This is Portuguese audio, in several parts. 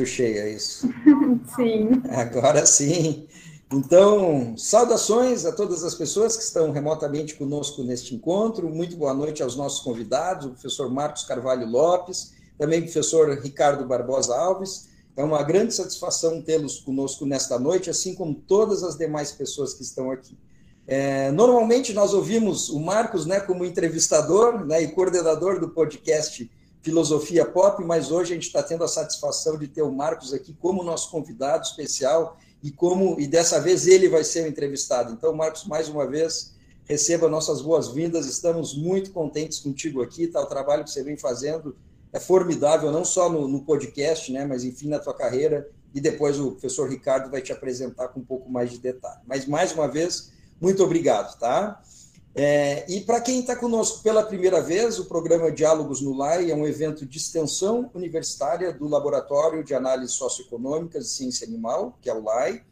muito cheio, é isso? Sim. Agora sim. Então, saudações a todas as pessoas que estão remotamente conosco neste encontro. Muito boa noite aos nossos convidados, o professor Marcos Carvalho Lopes, também o professor Ricardo Barbosa Alves. É uma grande satisfação tê-los conosco nesta noite, assim como todas as demais pessoas que estão aqui. É, normalmente nós ouvimos o Marcos né, como entrevistador né, e coordenador do podcast Filosofia Pop, mas hoje a gente está tendo a satisfação de ter o Marcos aqui como nosso convidado especial e como e dessa vez ele vai ser o entrevistado. Então, Marcos, mais uma vez, receba nossas boas-vindas. Estamos muito contentes contigo aqui, tá? O trabalho que você vem fazendo é formidável, não só no, no podcast, né, mas enfim na tua carreira. E depois o professor Ricardo vai te apresentar com um pouco mais de detalhe. Mas mais uma vez, muito obrigado, tá? É, e para quem está conosco pela primeira vez, o programa Diálogos no LAI é um evento de extensão universitária do Laboratório de Análise Socioeconômicas e Ciência Animal, que é o LAI,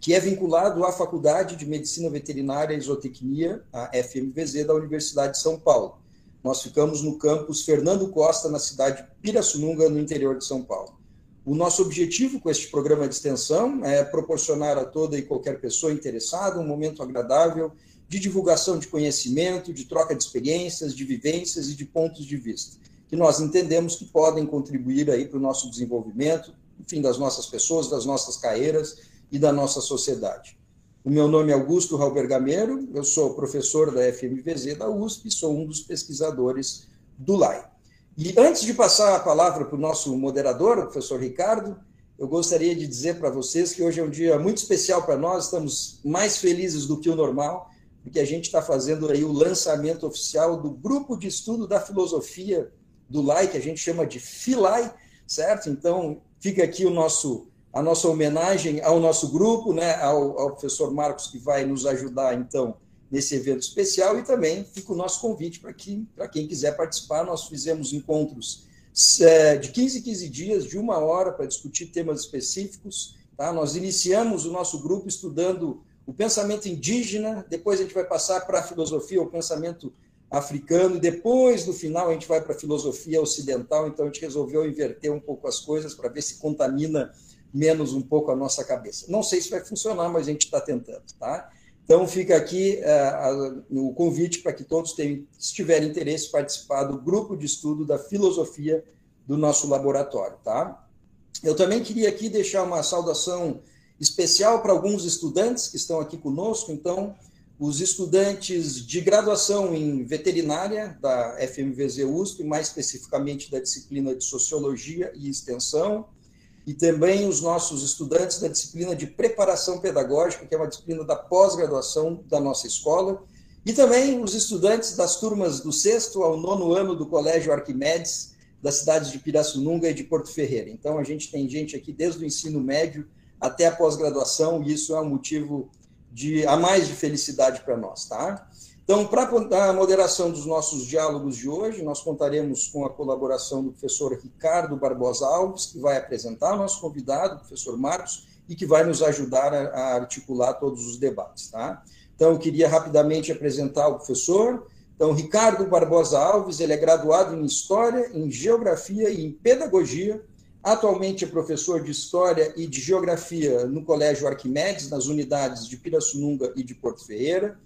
que é vinculado à Faculdade de Medicina Veterinária e Zootecnia, a FMVZ, da Universidade de São Paulo. Nós ficamos no campus Fernando Costa, na cidade de Pirassununga, no interior de São Paulo. O nosso objetivo com este programa de extensão é proporcionar a toda e qualquer pessoa interessada um momento agradável de divulgação de conhecimento, de troca de experiências, de vivências e de pontos de vista, que nós entendemos que podem contribuir aí para o nosso desenvolvimento, enfim, das nossas pessoas, das nossas carreiras e da nossa sociedade. O meu nome é Augusto Raubergameiro, eu sou professor da FMVZ da USP e sou um dos pesquisadores do LAI. E antes de passar a palavra para o nosso moderador, o professor Ricardo, eu gostaria de dizer para vocês que hoje é um dia muito especial para nós, estamos mais felizes do que o normal, porque a gente está fazendo aí o lançamento oficial do grupo de estudo da filosofia do LAI, que a gente chama de FILAI, certo? Então, fica aqui o nosso, a nossa homenagem ao nosso grupo, né, ao, ao professor Marcos, que vai nos ajudar, então, nesse evento especial, e também fica o nosso convite para que, quem quiser participar. Nós fizemos encontros é, de 15 em 15 dias, de uma hora, para discutir temas específicos. Tá? Nós iniciamos o nosso grupo estudando o pensamento indígena, depois a gente vai passar para a filosofia, o pensamento africano, depois, no final, a gente vai para a filosofia ocidental, então a gente resolveu inverter um pouco as coisas para ver se contamina menos um pouco a nossa cabeça. Não sei se vai funcionar, mas a gente está tentando, tá? Então fica aqui uh, o convite para que todos tenham, se tiverem interesse, participar do grupo de estudo da filosofia do nosso laboratório, tá? Eu também queria aqui deixar uma saudação especial para alguns estudantes que estão aqui conosco. Então, os estudantes de graduação em veterinária da FMVZ USP, mais especificamente da disciplina de Sociologia e Extensão, e também os nossos estudantes da disciplina de Preparação Pedagógica, que é uma disciplina da pós-graduação da nossa escola, e também os estudantes das turmas do sexto ao nono ano do Colégio Arquimedes, das cidades de Pirassununga e de Porto Ferreira. Então, a gente tem gente aqui desde o ensino médio até a pós-graduação, e isso é um motivo de a mais de felicidade para nós, tá? Então, para a moderação dos nossos diálogos de hoje, nós contaremos com a colaboração do professor Ricardo Barbosa Alves, que vai apresentar o nosso convidado, o professor Marcos, e que vai nos ajudar a, articular todos os debates, tá? Então, eu queria rapidamente apresentar o professor. Então, Ricardo Barbosa Alves, ele é graduado em História, em Geografia e em Pedagogia Atualmente é professor de História e de Geografia no Colégio Arquimedes, nas unidades de Pirassununga e de Porto Ferreira.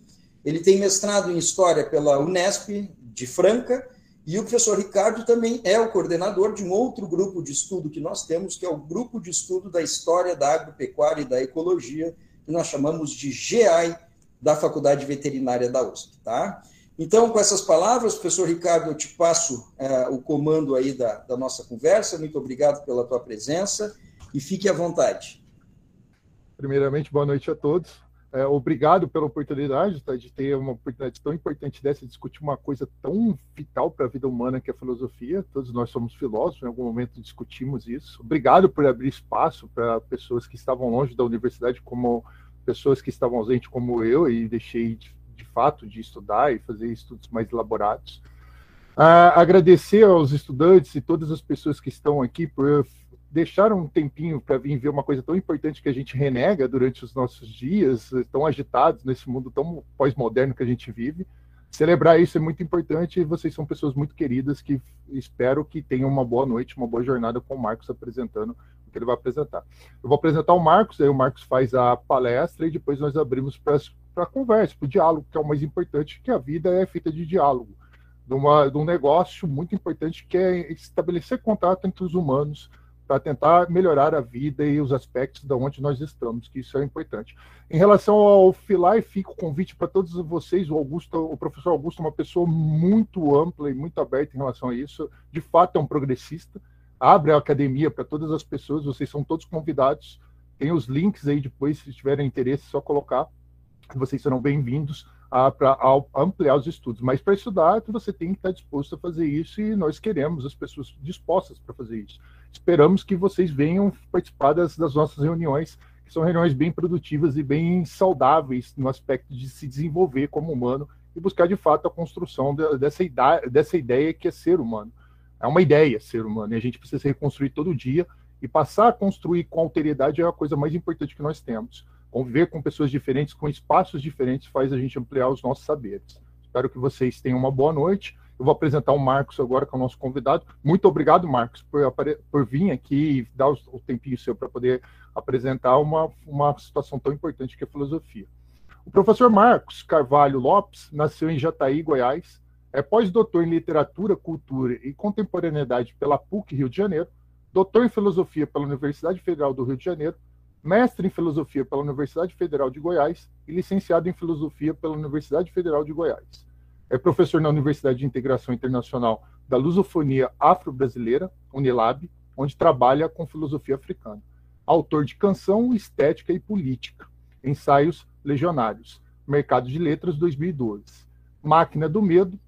Ele tem mestrado em História pela Unesp de Franca, e o professor Ricardo também é o coordenador de um outro grupo de estudo que nós temos, que é o Grupo de Estudo da História da Agropecuária e da Ecologia, que nós chamamos de GEAI, da Faculdade Veterinária da USP. Tá? Então, com essas palavras, professor Ricardo, eu te passo é, o comando aí da, da nossa conversa. Muito obrigado pela tua presença e fique à vontade. Primeiramente, boa noite a todos. É, obrigado pela oportunidade tá, de ter uma oportunidade tão importante dessa, de discutir uma coisa tão vital para a vida humana que é a filosofia. Todos nós somos filósofos, em algum momento discutimos isso. Obrigado por abrir espaço para pessoas que estavam longe da universidade, como pessoas que estavam ausentes, como eu, e deixei de de fato de estudar e fazer estudos mais elaborados. Uh, agradecer aos estudantes e todas as pessoas que estão aqui por deixar um tempinho para vir ver uma coisa tão importante que a gente renega durante os nossos dias, tão agitados nesse mundo tão pós-moderno que a gente vive. Celebrar isso é muito importante e vocês são pessoas muito queridas que espero que tenham uma boa noite, uma boa jornada com o Marcos apresentando o que ele vai apresentar. Eu vou apresentar o Marcos, aí o Marcos faz a palestra e depois nós abrimos para a conversa, para o diálogo, que é o mais importante, que a vida é feita de diálogo, de, uma, de um negócio muito importante que é estabelecer contato entre os humanos, para tentar melhorar a vida e os aspectos de onde nós estamos, que isso é importante. Em relação ao FILAI, fica o convite para todos vocês, o Augusto, o professor Augusto é uma pessoa muito ampla e muito aberta em relação a isso, de fato é um progressista, abre a academia para todas as pessoas, vocês são todos convidados, tem os links aí depois, se tiverem interesse, é só colocar, vocês serão bem-vindos para ampliar os estudos. Mas para estudar, você tem que estar disposto a fazer isso e nós queremos as pessoas dispostas para fazer isso. Esperamos que vocês venham participar das, das nossas reuniões, que são reuniões bem produtivas e bem saudáveis no aspecto de se desenvolver como humano e buscar de fato a construção de, dessa, ideia, dessa ideia que é ser humano. É uma ideia ser humano e a gente precisa se reconstruir todo dia e passar a construir com alteridade é a coisa mais importante que nós temos. Conviver com pessoas diferentes, com espaços diferentes, faz a gente ampliar os nossos saberes. Espero que vocês tenham uma boa noite eu vou apresentar o Marcos agora, que é o nosso convidado. Muito obrigado, Marcos, por, por vir aqui e dar o, tempinho seu para poder apresentar uma, uma situação tão importante que é a filosofia. O professor Marcos Carvalho Lopes nasceu em Jataí, Goiás, é pós-doutor em Literatura, Cultura e Contemporaneidade pela PUC Rio de Janeiro, doutor em Filosofia pela Universidade Federal do Rio de Janeiro, mestre em Filosofia pela Universidade Federal de Goiás e licenciado em Filosofia pela Universidade Federal de Goiás. É professor na Universidade de Integração Internacional da Lusofonia Afro-Brasileira, Unilab, onde trabalha com filosofia africana. Autor de Canção, Estética e Política, Ensaios Legionários, Mercado de Letras 2012, Máquina do Medo,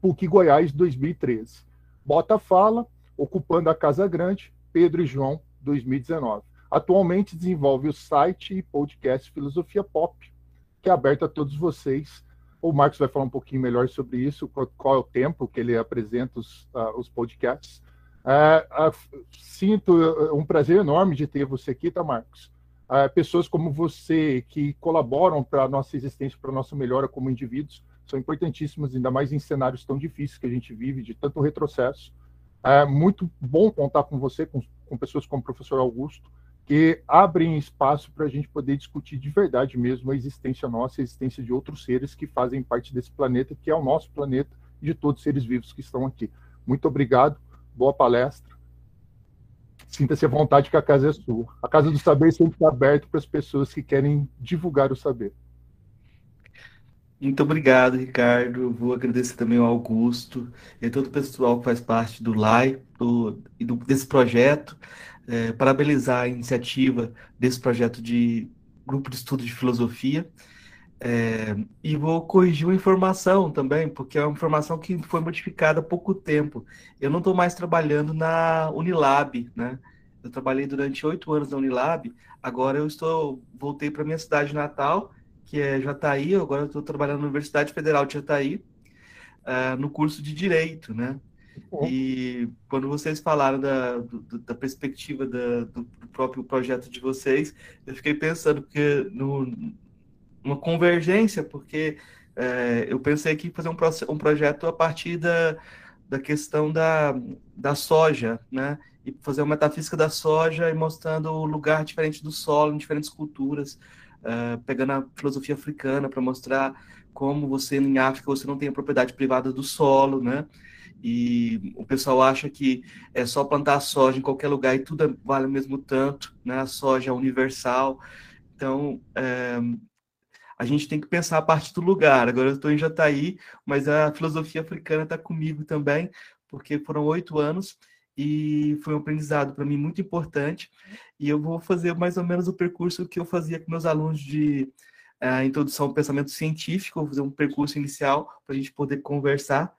PUC Goiás 2013. Bota Fala, Ocupando a Casa Grande, Pedro e João 2019. Atualmente desenvolve o site e podcast Filosofia Pop, que é aberto a todos vocês o Marcos vai falar um pouquinho melhor sobre isso, qual, é o tempo que ele apresenta os, uh, os podcasts. Uh, uh, sinto um prazer enorme de ter você aqui, tá, Marcos? pessoas como você que colaboram para a nossa existência, para a nossa melhora como indivíduos, são importantíssimas, ainda mais em cenários tão difíceis que a gente vive, de tanto retrocesso. É muito bom contar com você, com, com pessoas como o professor Augusto, que abrem espaço para a gente poder discutir de verdade mesmo a existência nossa, a existência de outros seres que fazem parte desse planeta, que é o nosso planeta, e de todos os seres vivos que estão aqui. Muito obrigado, boa palestra. Sinta-se à vontade que a casa é sua. A Casa do Saber sempre está aberta para as pessoas que querem divulgar o saber. Muito obrigado, Ricardo. Vou agradecer também ao Augusto e a todo o pessoal que faz parte do LAI e do, desse projeto é, parabenizar a iniciativa desse projeto de grupo de estudo de filosofia. É, e vou corrigir uma informação também, porque é uma informação que foi modificada há pouco tempo. Eu não estou mais trabalhando na Unilab, né? Eu trabalhei durante oito anos na Unilab, agora eu estou voltei para minha cidade natal, que é Jataí, agora eu estou trabalhando na Universidade Federal de Jataí, uh, no curso de Direito, né? Uhum. E quando vocês falaram da, do, da perspectiva da, do, próprio projeto de vocês, eu fiquei pensando que no, uma convergência, porque é, eu pensei que fazer um, um projeto a partir da, da questão da, da soja, né? E fazer uma metafísica da soja e mostrando o lugar diferente do solo em diferentes culturas, uh, pegando a filosofia africana para mostrar como você, em África, você não tem a propriedade privada do solo, né? E o pessoal acha que é só plantar soja em qualquer lugar e tudo vale o mesmo tanto, né? A soja é universal. Então, é, a gente tem que pensar a parte do lugar. Agora eu estou em Jataí, mas a filosofia africana está comigo também, porque foram oito anos e foi um aprendizado para mim muito importante. E eu vou fazer mais ou menos o percurso que eu fazia com meus alunos de uh, introdução ao pensamento científico, vou fazer um percurso inicial para a gente poder conversar.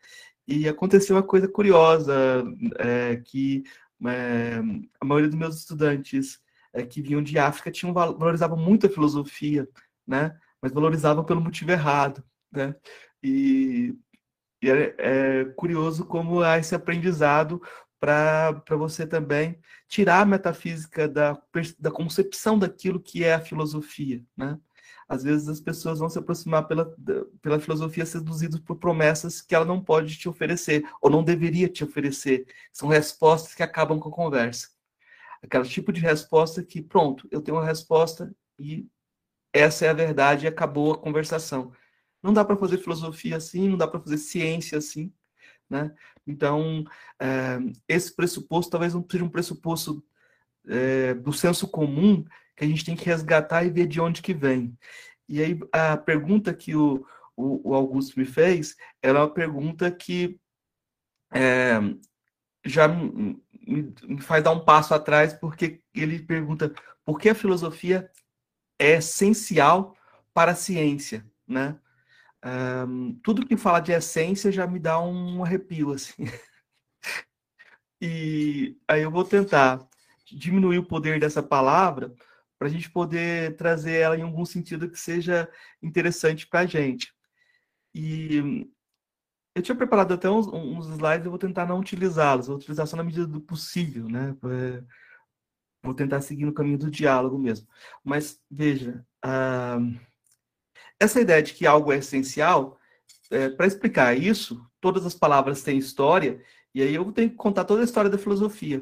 E aconteceu uma coisa curiosa, é, que é, a maioria dos meus estudantes é, que vinham de África tinham, valorizavam muito a filosofia, né? mas valorizavam pelo motivo errado. Né? E, e é, é curioso como há esse aprendizado para você também tirar a metafísica da, da concepção daquilo que é a filosofia. Né? Às vezes as pessoas vão se aproximar pela, pela filosofia seduzidas por promessas que ela não pode te oferecer, ou não deveria te oferecer. São respostas que acabam com a conversa. Aquele tipo de resposta que, pronto, eu tenho uma resposta e essa é a verdade e acabou a conversação. Não dá para fazer filosofia assim, não dá para fazer ciência assim, né? Então, é, esse pressuposto talvez não seja um pressuposto é, do senso comum que a gente tem que resgatar e ver de onde que vem. E aí, a pergunta que o, o, o Augusto me fez, é uma pergunta que é, já me, me faz dar um passo atrás, porque ele pergunta por que a filosofia é essencial para a ciência, né? Um, tudo que fala de essência já me dá um arrepio, assim. e aí eu vou tentar diminuir o poder dessa palavra para a gente poder trazer ela em algum sentido que seja interessante para a gente. E eu tinha preparado até uns, uns slides, eu vou tentar não utilizá-los, vou utilizar só na medida do possível, né? Vou tentar seguir no caminho do diálogo mesmo. Mas, veja, uh, essa ideia de que algo é essencial, é, para explicar isso, todas as palavras têm história, e aí eu tenho que contar toda a história da filosofia.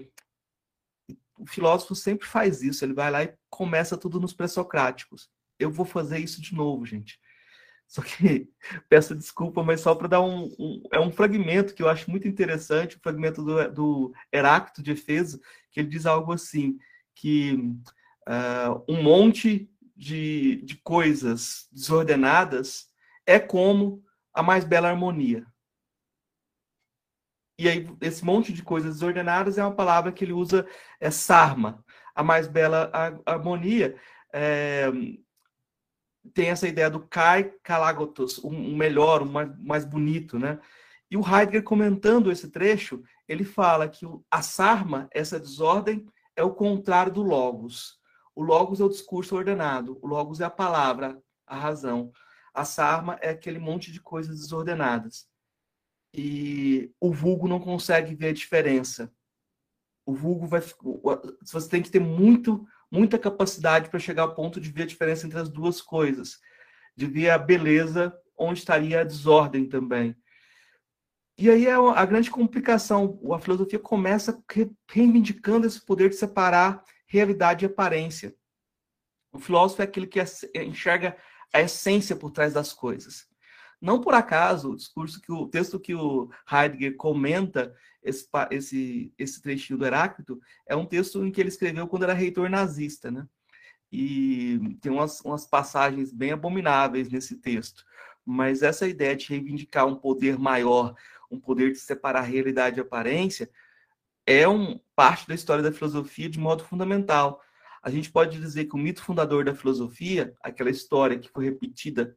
O filósofo sempre faz isso, ele vai lá e começa tudo nos pré-socráticos. Eu vou fazer isso de novo, gente. Só que peço desculpa, mas só para dar um, um, É um fragmento que eu acho muito interessante, o um fragmento do, do Heráclito de Efeso, que ele diz algo assim: que uh, um monte de, de coisas desordenadas é como a mais bela harmonia. E aí, esse monte de coisas desordenadas é uma palavra que ele usa, é sarma. A mais bela harmonia é, tem essa ideia do kai kalagotos, um melhor, um mais, mais bonito, né? E o Heidegger, comentando esse trecho, ele fala que a sarma, essa desordem, é o contrário do logos. O logos é o discurso ordenado, o logos é a palavra, a razão. A sarma é aquele monte de coisas desordenadas. E o vulgo não consegue ver a diferença. O vulgo vai. Você tem que ter muito, muita capacidade para chegar ao ponto de ver a diferença entre as duas coisas, de ver a beleza onde estaria a desordem também. E aí é a grande complicação. A filosofia começa reivindicando esse poder de separar realidade e aparência. O filósofo é aquele que enxerga a essência por trás das coisas. Não por acaso, o discurso que o texto que o Heidegger comenta esse, esse, esse trechinho do Heráclito é um texto em que ele escreveu quando era reitor nazista, né? E tem umas, umas passagens bem abomináveis nesse texto. Mas essa ideia de reivindicar um poder maior, um poder de separar realidade e aparência, é um parte da história da filosofia de modo fundamental. A gente pode dizer que o mito fundador da filosofia, aquela história que foi repetida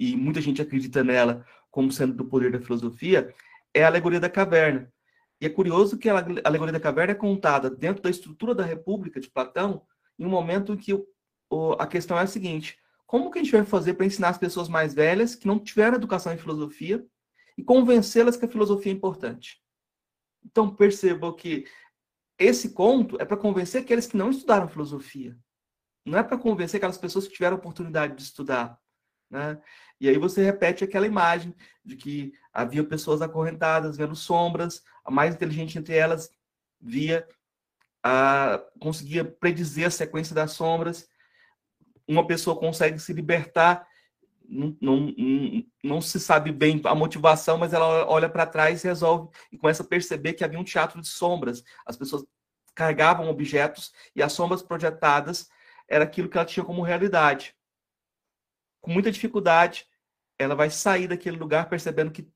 e muita gente acredita nela como sendo do poder da filosofia, é a alegoria da caverna. E é curioso que a alegoria da caverna é contada dentro da estrutura da República de Platão, em um momento em que o, a questão é a seguinte: como que a gente vai fazer para ensinar as pessoas mais velhas que não tiveram educação em filosofia e convencê-las que a filosofia é importante? Então percebam que esse conto é para convencer aqueles que não estudaram filosofia. Não é para convencer aquelas pessoas que tiveram oportunidade de estudar. Né? E aí você repete aquela imagem de que havia pessoas acorrentadas vendo sombras, a mais inteligente entre elas via, a, conseguia predizer a sequência das sombras, uma pessoa consegue se libertar, não, não, não, se sabe bem a motivação, mas ela olha para trás e resolve e começa a perceber que havia um teatro de sombras. As pessoas carregavam objetos e as sombras projetadas era aquilo que ela tinha como realidade. Com muita dificuldade, ela vai sair daquele lugar percebendo que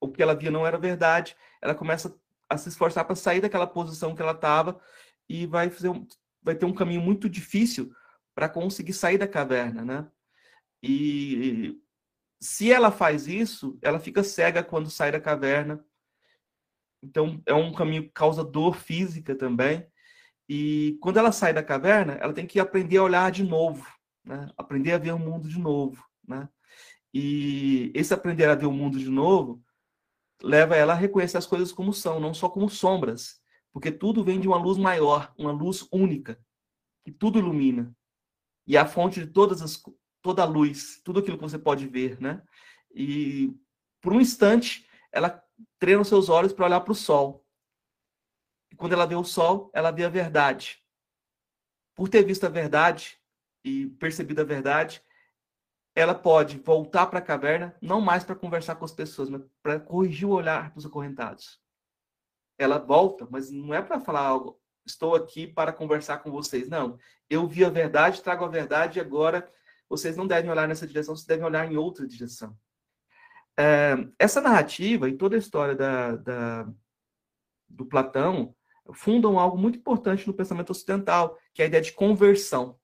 o que ela via não era verdade. Ela começa a se esforçar para sair daquela posição que ela estava e vai fazer um, vai ter um caminho muito difícil para conseguir sair da caverna, né? E se ela faz isso, ela fica cega quando sai da caverna. Então é um caminho que causa dor física também. E quando ela sai da caverna, ela tem que aprender a olhar de novo, né? Aprender a ver o mundo de novo, né? E esse aprender a ver o mundo de novo leva ela a reconhecer as coisas como são, não só como sombras, porque tudo vem de uma luz maior, uma luz única, que tudo ilumina. E é a fonte de todas as toda a luz, tudo aquilo que você pode ver, né? E por um instante ela treina os seus olhos para olhar para o sol. E quando ela vê o sol, ela vê a verdade. Por ter visto a verdade e percebido a verdade, ela pode voltar para a caverna, não mais para conversar com as pessoas, mas para corrigir o olhar dos acorrentados. Ela volta, mas não é para falar algo, estou aqui para conversar com vocês. Não, eu vi a verdade, trago a verdade e agora vocês não devem olhar nessa direção, vocês devem olhar em outra direção. É, essa narrativa e toda a história da, da, do Platão fundam algo muito importante no pensamento ocidental, que é a ideia de conversão.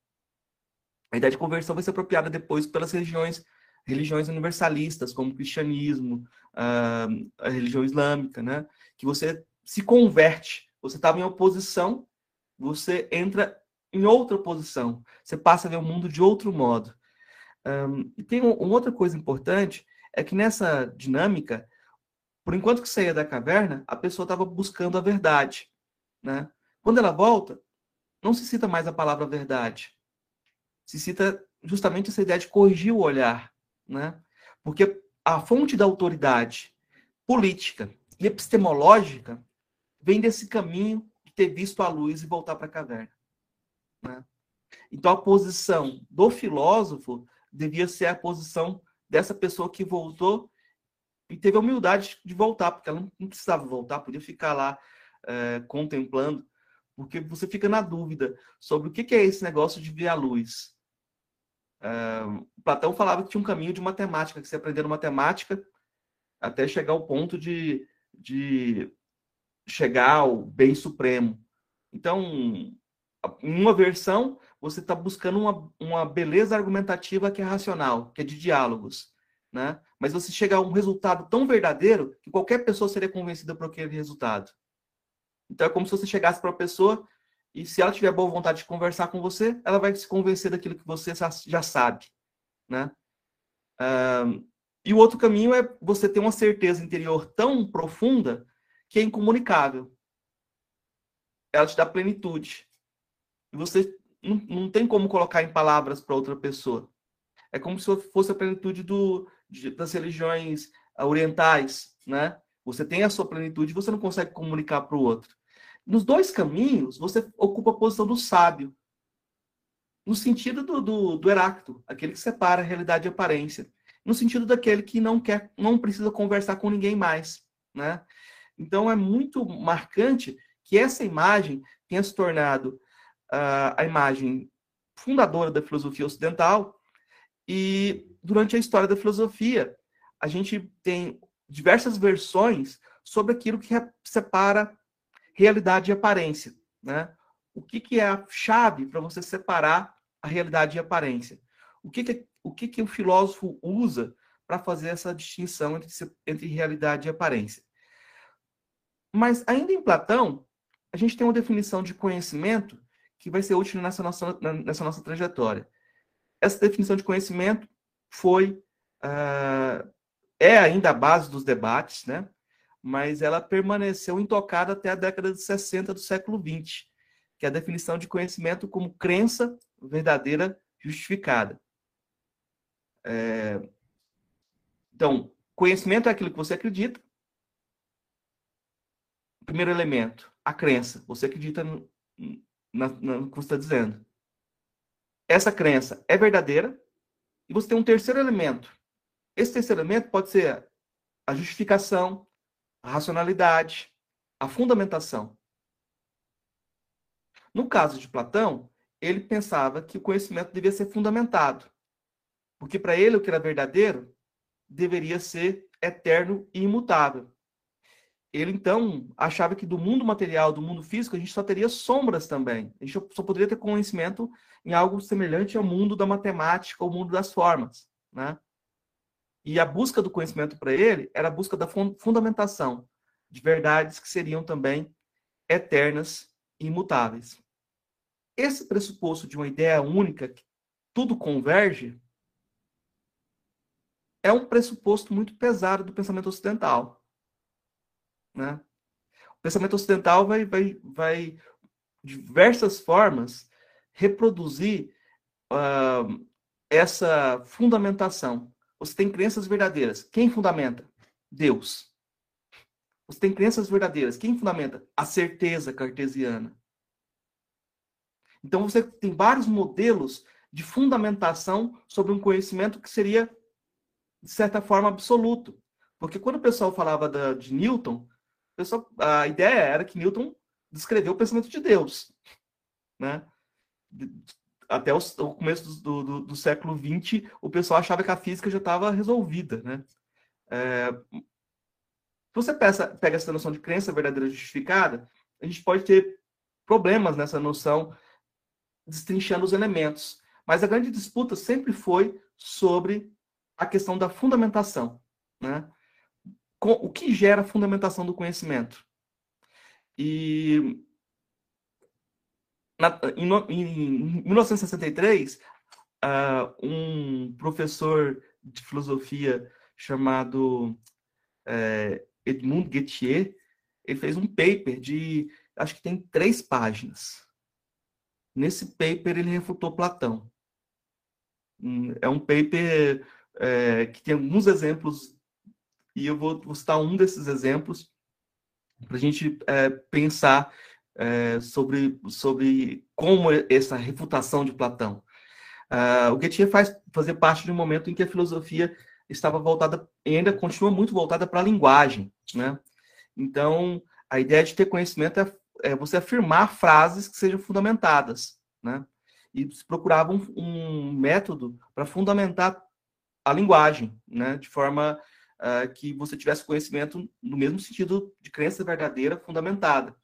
A ideia de conversão vai ser apropriada depois pelas religiões, religiões universalistas, como o cristianismo, a religião islâmica, né? que você se converte. Você estava em oposição, você entra em outra posição. Você passa a ver o mundo de outro modo. Um, e tem um, uma outra coisa importante, é que nessa dinâmica, por enquanto que saía da caverna, a pessoa estava buscando a verdade. Né? Quando ela volta, não se cita mais a palavra verdade se cita justamente essa ideia de corrigir o olhar, né? Porque a fonte da autoridade política e epistemológica vem desse caminho de ter visto a luz e voltar para a caverna. Né? Então, a posição do filósofo devia ser a posição dessa pessoa que voltou e teve a humildade de voltar, porque ela não precisava voltar, podia ficar lá é, contemplando, porque você fica na dúvida sobre o que é esse negócio de ver a luz. Uh, Platão falava que tinha um caminho de matemática, que você aprendendo matemática até chegar ao ponto de, de chegar ao bem supremo. Então, em uma versão, você está buscando uma, uma beleza argumentativa que é racional, que é de diálogos. Né? Mas você chega a um resultado tão verdadeiro que qualquer pessoa seria convencida por aquele resultado. Então é como se você chegasse para uma pessoa e se ela tiver boa vontade de conversar com você, ela vai se convencer daquilo que você já sabe, né? e o outro caminho é você ter uma certeza interior tão profunda que é incomunicável. Ela te dá plenitude. E você não, não tem como colocar em palavras para outra pessoa. É como se fosse a plenitude do, de, das religiões orientais, né? Você tem a sua plenitude, você não consegue comunicar para o outro. Nos dois caminhos, você ocupa a posição do sábio, no sentido do, do, do Heráclito, aquele que separa realidade e aparência, no sentido daquele que não quer, não precisa conversar com ninguém mais, né? Então é muito marcante que essa imagem tenha se tornado uh, a imagem fundadora da filosofia ocidental. E durante a história da filosofia a gente tem diversas versões sobre aquilo que separa realidade e aparência. Né? O que, que é a chave para você separar a realidade e a aparência? O que, que, o, que, que o filósofo usa para fazer essa distinção entre, entre realidade e aparência? Mas ainda em Platão, a gente tem uma definição de conhecimento que vai ser útil nessa nossa, nessa nossa trajetória. Essa definição de conhecimento foi uh, é ainda a base dos debates, né? Mas ela permaneceu intocada até a década de 60 do século 20, que é a definição de conhecimento como crença verdadeira justificada. É... Então, conhecimento é aquilo que você acredita. Primeiro elemento, a crença. Você acredita no, na, no que você está dizendo. Essa crença é verdadeira. E você tem um terceiro elemento. Esse terceiro elemento pode ser a justificação, a racionalidade, a fundamentação. No caso de Platão, ele pensava que o conhecimento devia ser fundamentado, porque para ele o que era verdadeiro deveria ser eterno e imutável. Ele então achava que do mundo material, do mundo físico, a gente só teria sombras também. A gente só poderia ter conhecimento em algo semelhante ao mundo da matemática, ao mundo das formas, né? E a busca do conhecimento para ele era a busca da fundamentação de verdades que seriam também eternas e imutáveis. Esse pressuposto de uma ideia única, que tudo converge, é um pressuposto muito pesado do pensamento ocidental. Né? O pensamento ocidental vai, vai, vai de diversas formas, reproduzir uh, essa fundamentação você tem crenças verdadeiras. Quem fundamenta? Deus. Você tem crenças verdadeiras. Quem fundamenta? A certeza cartesiana. Então você tem vários modelos de fundamentação sobre um conhecimento que seria, de certa forma, absoluto. Porque quando o pessoal falava da, de Newton, pessoal, a ideia era que Newton descreveu o pensamento de Deus. Né? Até o, o começo do, do, do, século XX, o pessoal achava que a física já estava resolvida. Né? É, se você pega, pega essa noção de crença verdadeira justificada, a gente pode ter problemas nessa noção destrinchando os elementos. Mas a grande disputa sempre foi sobre a questão da fundamentação. Né? o que gera a fundamentação do conhecimento? E na, em, em, 1963, uh, ah, um professor de filosofia chamado uh, Edmund Gettier, ele fez um paper de, acho que tem três páginas. Nesse paper ele refutou Platão. Hum, é um paper é, que tem alguns exemplos, e eu vou, vou citar um desses exemplos para a gente é, pensar é, sobre, sobre como essa refutação de Platão. Uh, o Gettier faz fazer parte de um momento em que a filosofia estava voltada, e ainda continua muito voltada para a linguagem. Né? Então, a ideia de ter conhecimento é, é você afirmar frases que sejam fundamentadas. Né? E se procurava um, um método para fundamentar a linguagem, né? de forma uh, que você tivesse conhecimento no mesmo sentido de crença verdadeira fundamentada.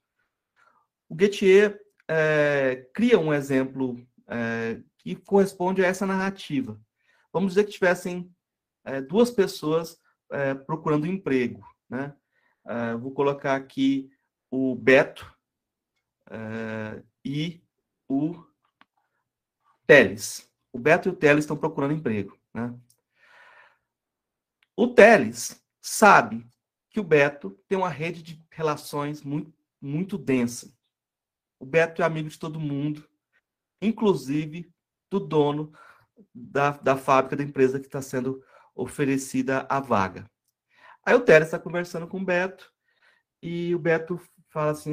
O Gettier é, cria um exemplo é, que corresponde a essa narrativa. Vamos dizer que tivessem é, duas pessoas é, procurando emprego. Né? É, vou colocar aqui o Beto é, e o Teles. O Beto e o Teles estão procurando emprego. Né? O Teles sabe que o Beto tem uma rede de relações muito, muito densa. O Beto é amigo de todo mundo, inclusive do dono da, da fábrica da empresa que está sendo oferecida a vaga. Aí o Teles está conversando com o Beto e o Beto fala assim: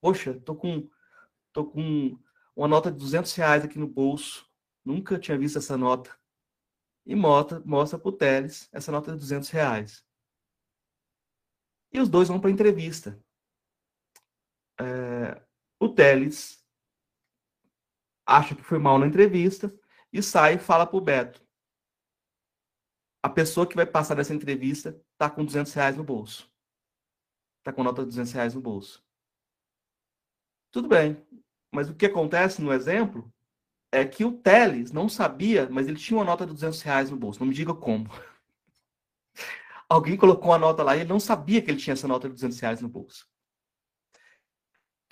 Poxa, tô com, tô com uma nota de 200 reais aqui no bolso, nunca tinha visto essa nota e mostra, mostra para o Teles essa nota de 200 reais. E os dois vão para a entrevista. É, o Teles acha que foi mal na entrevista e sai e fala para o Beto. A pessoa que vai passar nessa entrevista está com 200 reais no bolso. Está com nota de 200 reais no bolso. Tudo bem. Mas o que acontece no exemplo é que o Teles não sabia, mas ele tinha uma nota de 200 reais no bolso. Não me diga como. Alguém colocou uma nota lá e ele não sabia que ele tinha essa nota de 200 reais no bolso.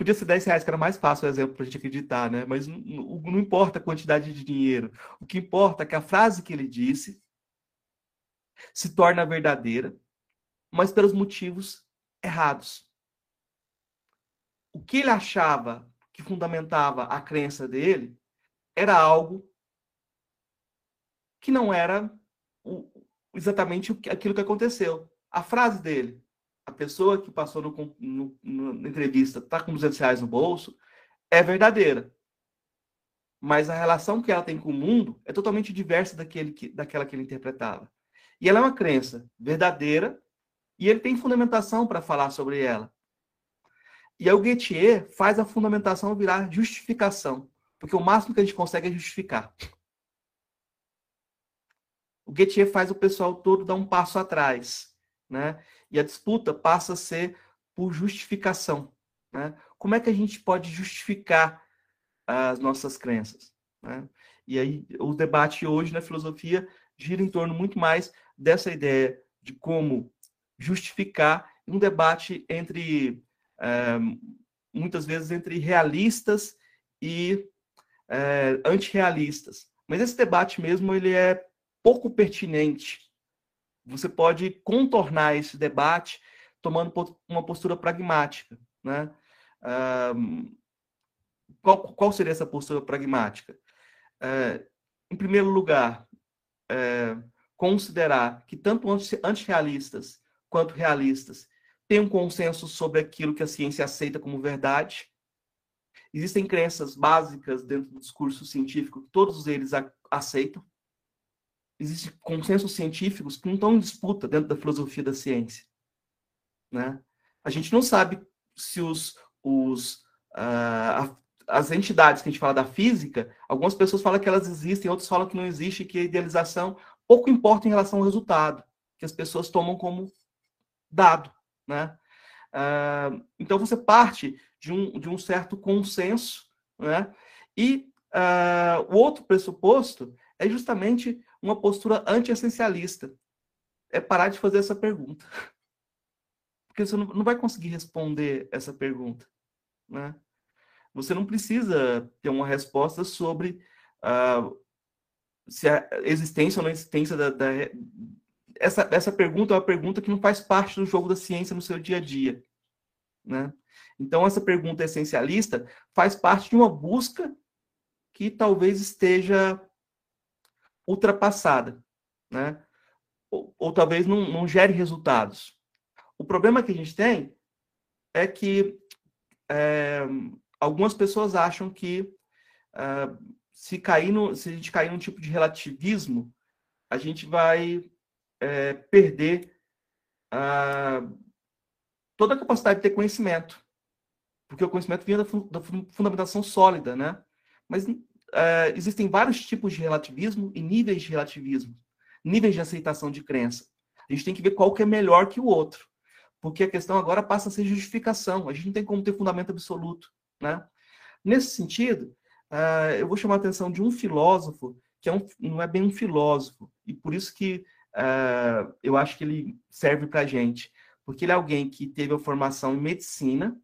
Podia ser 10 reais, que era mais fácil o exemplo para a gente acreditar, né? Mas não, não importa a quantidade de dinheiro. O que importa é que a frase que ele disse se torna verdadeira, mas pelos motivos errados. O que ele achava que fundamentava a crença dele era algo que não era o, exatamente aquilo que aconteceu. A frase dele, a pessoa que passou no, no, no, na entrevista está com 200 reais no bolso, é verdadeira. Mas a relação que ela tem com o mundo é totalmente diversa daquele que, daquela que ele interpretava. E ela é uma crença verdadeira e ele tem fundamentação para falar sobre ela. E aí o Gettier faz a fundamentação virar justificação. Porque o máximo que a gente consegue é justificar. O Gettier faz o pessoal todo dar um passo atrás, né? E a disputa passa a ser por justificação, né? Como é que a gente pode justificar as nossas crenças, né? E aí o debate hoje na filosofia gira em torno muito mais dessa ideia de como justificar um debate entre é, muitas vezes entre realistas e é, antirrealistas. Mas esse debate mesmo ele é pouco pertinente. Você pode contornar esse debate tomando uma postura pragmática. Né? Um, qual, qual, seria essa postura pragmática? É, em primeiro lugar, é, considerar que tanto antirrealistas quanto realistas tem um consenso sobre aquilo que a ciência aceita como verdade. Existem crenças básicas dentro do discurso científico que todos eles aceitam. Existem consensos científicos que não estão em disputa dentro da filosofia da ciência. Né? A gente não sabe se os, os, uh, as entidades que a gente fala da física, algumas pessoas falam que elas existem, outras falam que não existe, que a idealização pouco importa em relação ao resultado, que as pessoas tomam como dado. Né? Uh, então você parte de um, de um certo consenso, né? e uh, o outro pressuposto é justamente uma postura anti-essencialista. É parar de fazer essa pergunta. Porque você não, vai conseguir responder essa pergunta. Né? Você não precisa ter uma resposta sobre uh, se a existência ou não existência da, da, essa, essa pergunta é uma pergunta que não faz parte do jogo da ciência no seu dia a dia. Né? Então, essa pergunta essencialista faz parte de uma busca que talvez esteja ultrapassada, né? ou, ou talvez não, não gere resultados. O problema que a gente tem é que é, algumas pessoas acham que uh, se, cair no, se a gente cair num tipo de relativismo, a gente vai é, é, toda a capacidade de ter conhecimento. Porque o conhecimento vinha da, da fundamentação sólida, né? Mas é, existem vários tipos de relativismo e níveis de relativismo, níveis de aceitação de crença. A gente tem que ver qual que é melhor que o outro porque a questão agora passa a ser justificação. A gente não tem como ter fundamento absoluto. Né? Nesse sentido, uh, eu vou chamar a atenção de um filósofo, que é um, não é bem um filósofo, e por isso que uh, eu acho que ele serve para a gente. Porque ele é alguém que teve a formação em medicina,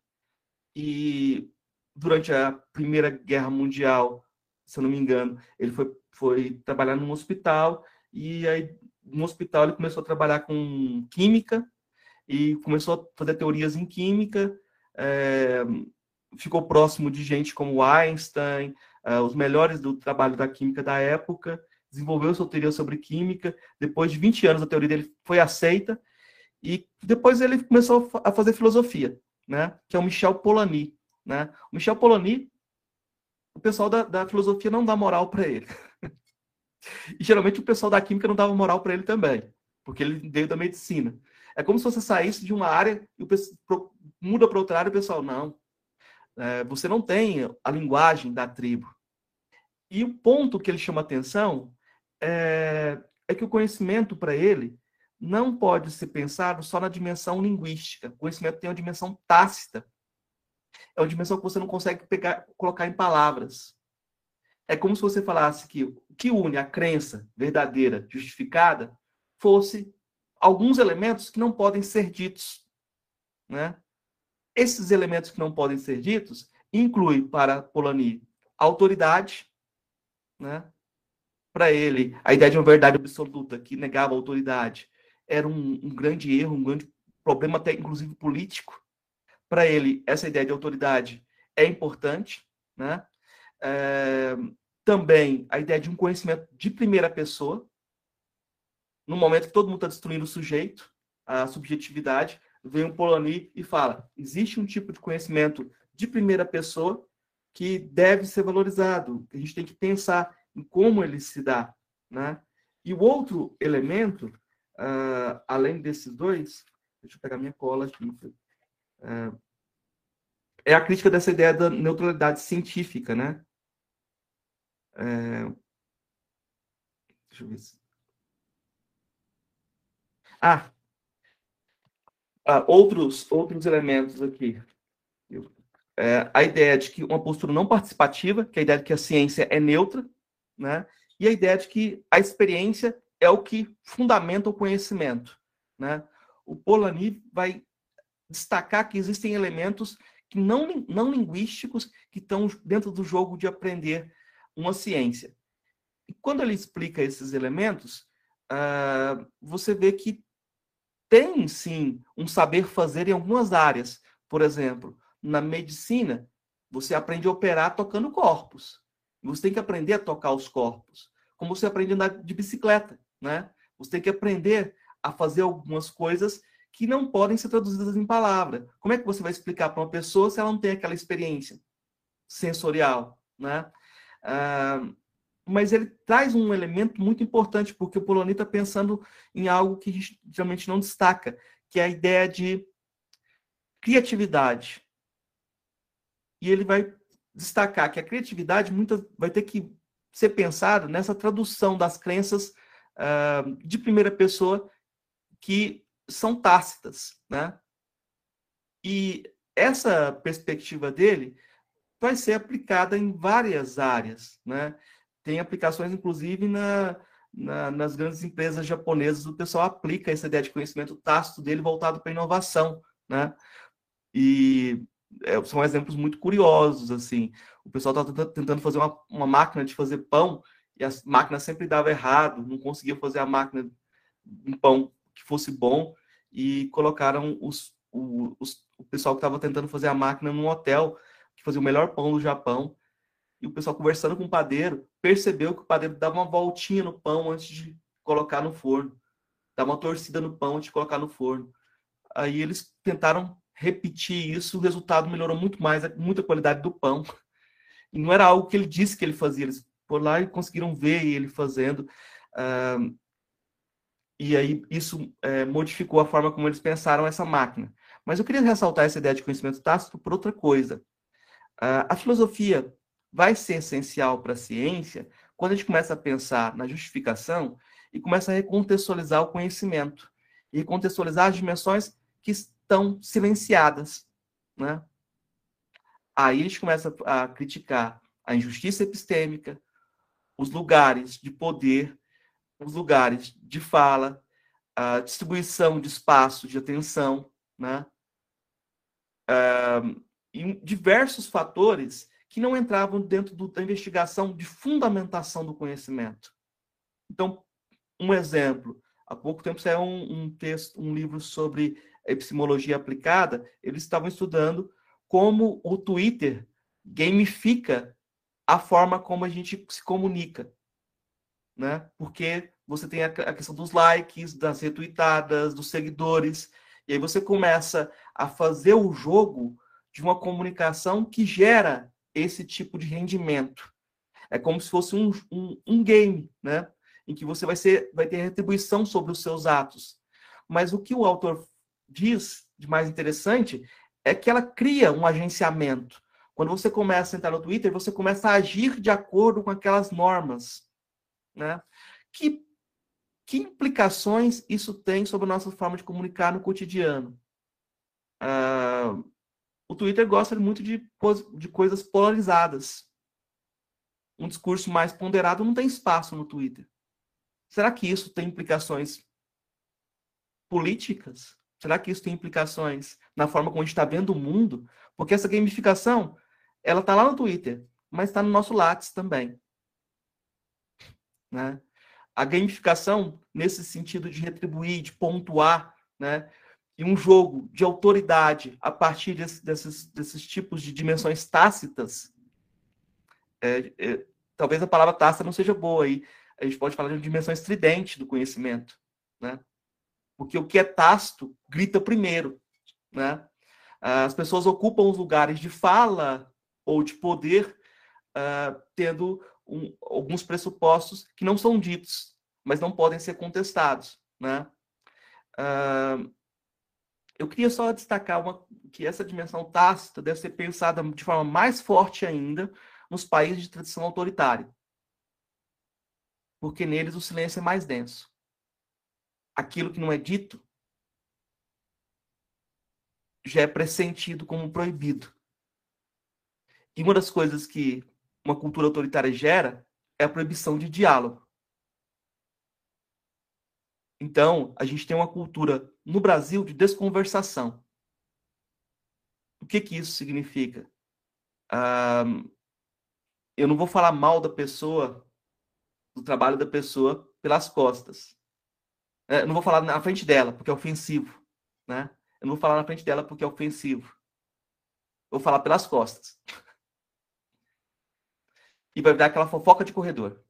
e durante a Primeira Guerra Mundial, se eu não me engano, ele foi, foi trabalhar num hospital, e aí no hospital ele começou a trabalhar com química, e começou a fazer teorias em química, é, ficou próximo de gente como Einstein, é, os melhores do trabalho da química da época, desenvolveu sua teoria sobre química, depois de 20 anos a teoria dele foi aceita, e depois ele começou a fazer filosofia, né, que é o Michel Polanyi. Né? O Michel Polanyi, o pessoal da, da filosofia não dá moral para ele. e geralmente o pessoal da química não dava moral para ele também, porque ele veio da medicina. É como se você saísse de uma área e o pessoal, muda para outra área e o pessoal, não. É, você não tem a linguagem da tribo. E o ponto que ele chama atenção é, é que o conhecimento para ele não pode ser pensado só na dimensão linguística. O conhecimento tem uma dimensão tácita. É uma dimensão que você não consegue pegar, colocar em palavras. É como se você falasse que o que une a crença verdadeira, justificada, fosse alguns elementos que não podem ser ditos. Né? Esses elementos que não podem ser ditos incluem para Polanyi autoridade, né? para ele, a ideia de uma verdade absoluta que negava a autoridade era um, um grande erro, um grande problema até inclusive político. Para ele, essa ideia de autoridade é importante. Né? É, também a ideia de um conhecimento de primeira pessoa, no momento que todo mundo está destruindo o sujeito, a subjetividade, vem um Polanyi e fala: existe um tipo de conhecimento de primeira pessoa que deve ser valorizado. A gente tem que pensar em como ele se dá, né? E o outro elemento, uh, além desses dois, deixa eu pegar minha cola aqui, é a crítica dessa ideia da neutralidade científica, né? Uh, deixa eu ver se ah, ah outros, outros elementos aqui. É, a ideia de que uma postura não participativa, que é a ideia de que a ciência é neutra, né? e a ideia de que a experiência é o que fundamenta o conhecimento. Né? O Polanyi vai destacar que existem elementos que não, não linguísticos que estão dentro do jogo de aprender uma ciência. E quando ele explica esses elementos, uh, você vê que tem sim um saber fazer em algumas áreas. Por exemplo, na medicina, você aprende a operar tocando corpos. Você tem que aprender a tocar os corpos. Como você aprende a andar de bicicleta, né? Você tem que aprender a fazer algumas coisas que não podem ser traduzidas em palavra. Como é que você vai explicar para uma pessoa se ela não tem aquela experiência sensorial, né? Ah, mas ele traz um elemento muito importante, porque o Poloni está pensando em algo que geralmente não destaca, que é a ideia de criatividade. E ele vai destacar que a criatividade muita, vai ter que ser pensada nessa tradução das crenças uh, de primeira pessoa que são tácitas, né? E essa perspectiva dele vai ser aplicada em várias áreas, né? Tem aplicações, inclusive, na, na, nas grandes empresas japonesas, o pessoal aplica essa ideia de conhecimento tácito dele voltado para inovação, né? E é, são exemplos muito curiosos, assim. O pessoal está tentando fazer uma, uma máquina de fazer pão e a máquina sempre dava errado, não conseguia fazer a máquina um pão que fosse bom e colocaram os, os o pessoal que estava tentando fazer a máquina num hotel que fazia o melhor pão do Japão e o pessoal conversando com o padeiro, percebeu que o padeiro dava uma voltinha no pão antes de colocar no forno. Dava uma torcida no pão antes de colocar no forno. Aí eles tentaram repetir isso, o resultado melhorou muito mais, muita qualidade do pão. E não era algo que ele disse que ele fazia, eles foram lá e conseguiram ver ele fazendo. Uh, e aí isso é, modificou a forma como eles pensaram essa máquina. Mas eu queria ressaltar essa ideia de conhecimento tácito por outra coisa. Uh, a filosofia vai ser essencial para a ciência quando a gente começa a pensar na justificação e começa a recontextualizar o conhecimento e recontextualizar as dimensões que estão silenciadas, né? Aí a gente começa a criticar a injustiça epistêmica, os lugares de poder, os lugares de fala, a distribuição de espaço de atenção, né? Uh, e diversos fatores que não entravam dentro do, da investigação de fundamentação do conhecimento. Então, um exemplo, há pouco tempo saiu um, um texto, um livro sobre epistemologia aplicada, eles estavam estudando como o Twitter gamifica a forma como a gente se comunica, né? Porque você tem a, questão dos likes, das retweetadas, dos seguidores, e aí você começa a fazer o jogo de uma comunicação que gera esse tipo de rendimento. É como se fosse um, um, um game, né? Em que você vai, ser, vai ter retribuição sobre os seus atos. Mas o que o autor diz de mais interessante é que ela cria um agenciamento. Quando você começa a entrar no Twitter, você começa a agir de acordo com aquelas normas. Né? Que, que implicações isso tem sobre a nossa forma de comunicar no cotidiano? Uh, o Twitter gosta muito de, de coisas polarizadas. Um discurso mais ponderado não tem espaço no Twitter. Será que isso tem implicações políticas? Será que isso tem implicações na forma como a gente está vendo o mundo? Porque essa gamificação, ela está lá no Twitter, mas está no nosso Lattes também. Né? A gamificação, nesse sentido de retribuir, de pontuar, né? e um jogo de autoridade a partir desse, desses, desses tipos de dimensões tácitas, é, é, talvez a palavra tácita não seja boa aí. A gente pode falar de uma dimensão estridente do conhecimento, né? Porque o que é tácito grita primeiro, né? As pessoas ocupam os lugares de fala ou de poder uh, tendo um, alguns pressupostos que não são ditos, mas não podem ser contestados, né? Uh, eu queria só destacar uma, que essa dimensão tácita deve ser pensada de forma mais forte ainda nos países de tradição autoritária. Porque neles o silêncio é mais denso. Aquilo que não é dito já é pressentido como proibido. E uma das coisas que uma cultura autoritária gera é a proibição de diálogo. Então, a gente tem uma cultura no Brasil de desconversação. O que, que isso significa? Eu não vou falar mal da pessoa, do trabalho da pessoa, pelas costas. É, eu não vou falar na frente dela, porque é ofensivo. Né? Eu não vou falar na frente dela porque é ofensivo. Vou falar pelas costas. E vai dar aquela fofoca de corredor.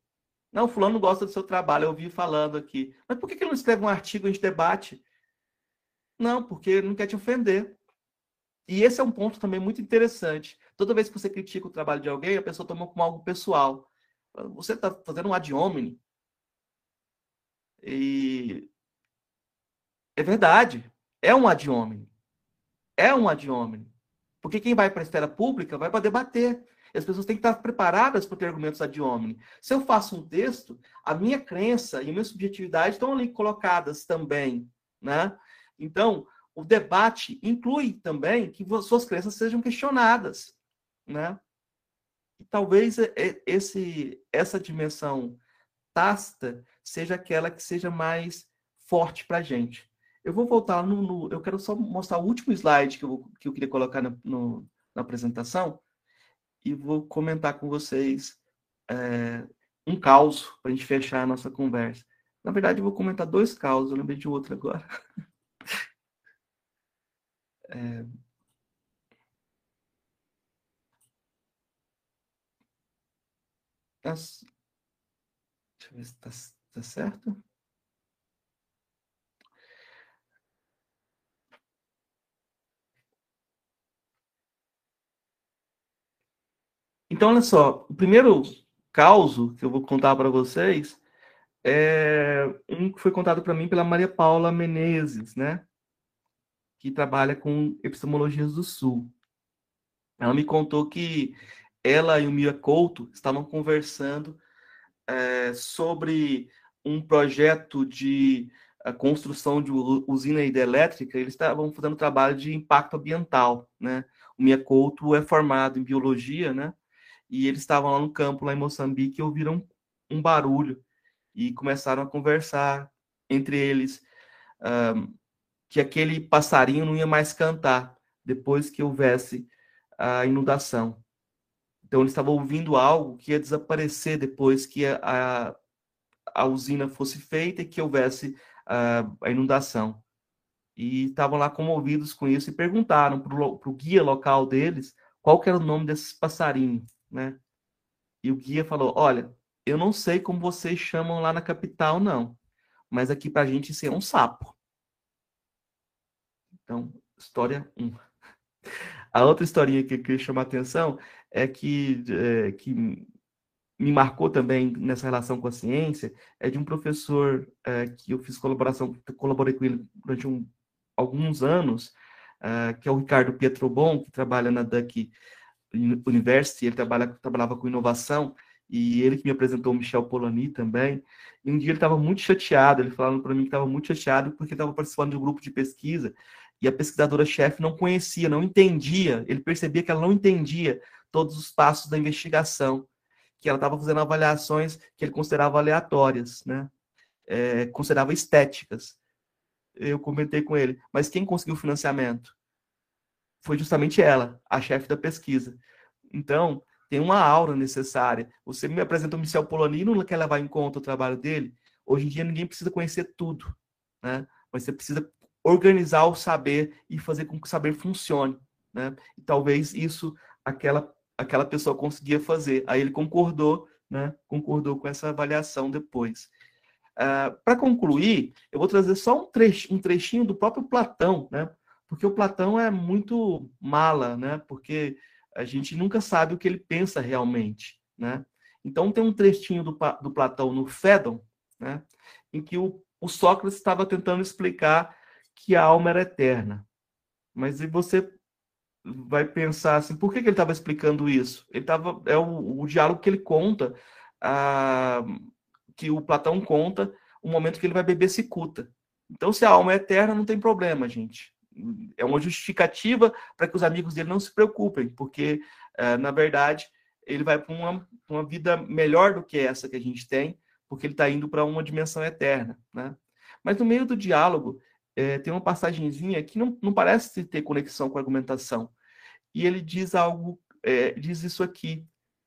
Não, fulano gosta do seu trabalho, eu ouvi falando aqui. Mas por que ele não escreve um artigo, a gente debate? Não, porque não quer te ofender. E esse é um ponto também muito interessante. Toda vez que você critica o trabalho de alguém, a pessoa toma como algo pessoal. Você está fazendo um ad hominem. E é verdade. É um ad hominem. É um ad hominem. Porque quem vai para a esfera pública vai para debater. As pessoas têm que estar preparadas para ter argumentos ad hominem. Se eu faço um texto, a minha crença e a minha subjetividade estão ali colocadas também. Né? Então, o debate inclui também que suas crenças sejam questionadas. Né? E talvez esse, essa dimensão tácita seja aquela que seja mais forte para a gente. Eu vou voltar no, no, Eu quero só mostrar o último slide que eu, que eu queria colocar na, no, na apresentação e vou comentar com vocês é, um caos para a gente fechar a nossa conversa. Na verdade, eu vou comentar dois causos, eu lembrei de outro agora. é... Deixa eu ver se está tá certo. Então, olha só, o primeiro caso que eu vou contar para vocês é um que foi contado para mim pela Maria Paula Menezes, né? Que trabalha com epistemologias do Sul. Ela me contou que ela e o Mia Couto estavam conversando é, sobre um projeto de construção de usina hidrelétrica, eles estavam fazendo trabalho de impacto ambiental, né? O Mia Couto é formado em biologia, né? E eles estavam lá no campo, lá em Moçambique, e ouviram um barulho e começaram a conversar entre eles um, que aquele passarinho não ia mais cantar depois que houvesse a inundação. Então eles estavam ouvindo algo que ia desaparecer depois que a, a, usina fosse feita e que houvesse a, a inundação. E estavam lá comovidos com isso e perguntaram para o guia local deles qual era o nome desses passarinhos né? E o guia falou: Olha, eu não sei como vocês chamam lá na capital, não, mas aqui para a gente isso é um sapo. Então, história 1. Um. A outra historinha que eu queria chamar a atenção é que, é, que me marcou também nessa relação com a ciência é de um professor é, que eu fiz colaboração, colaborei com ele durante um, alguns anos, é, que é o Ricardo Pietrobon, que trabalha na DUC University, ele trabalha, trabalhava com inovação, e ele que me apresentou o Michel Polanyi também. E um dia ele estava muito chateado, ele falando para mim que estava muito chateado porque estava participando de um grupo de pesquisa e a pesquisadora-chefe não conhecia, não entendia, ele percebia que ela não entendia todos os passos da investigação, que ela estava fazendo avaliações que ele considerava aleatórias, né? É, considerava estéticas. Eu comentei com ele, mas quem conseguiu o financiamento? Foi justamente ela, a chefe da pesquisa. Então, tem uma aura necessária. Você me apresenta o Michel Poloni, não quer levar em conta o trabalho dele. Hoje em dia, ninguém precisa conhecer tudo, né? Mas você precisa organizar o saber e fazer com que o saber funcione, né? E talvez isso aquela aquela pessoa conseguia fazer. Aí ele concordou, né? Concordou com essa avaliação depois. Uh, ah, Para concluir, eu vou trazer só um, trech, um trechinho do próprio Platão, né? Porque o Platão é muito mala, né? Porque a gente nunca sabe o que ele pensa realmente, né? Então tem um trechinho do, do Platão no Fédon, né? Em que o, o Sócrates estava tentando explicar que a alma era eterna. Mas e você vai pensar assim, por que, que ele estava explicando isso? Ele tava, é o, o diálogo que ele conta, a, que o Platão conta, o momento que ele vai beber cicuta. Então, se a alma é eterna, não tem problema, gente é uma justificativa para que os amigos dele não se preocupem, porque, uh, na verdade, ele vai para uma, uma vida melhor do que essa que a gente tem, porque ele está indo para uma dimensão eterna. Né? Mas no meio do diálogo, é, tem uma passagenzinha que não, não parece ter conexão com a argumentação. E ele diz algo, é, diz isso aqui,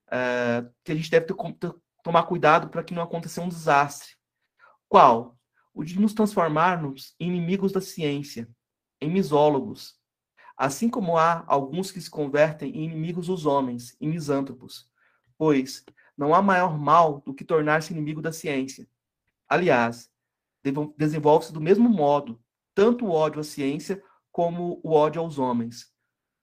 é, que a gente deve ter, ter, tomar cuidado para que não aconteça um desastre. Qual? O de nos transformarmos em inimigos da ciência em misólogos, assim como há alguns que se convertem em inimigos dos homens, em misântropos, pois não há maior mal do que tornar-se inimigo da ciência. Aliás, desenvolve-se do mesmo modo, tanto o ódio à ciência como o ódio aos homens.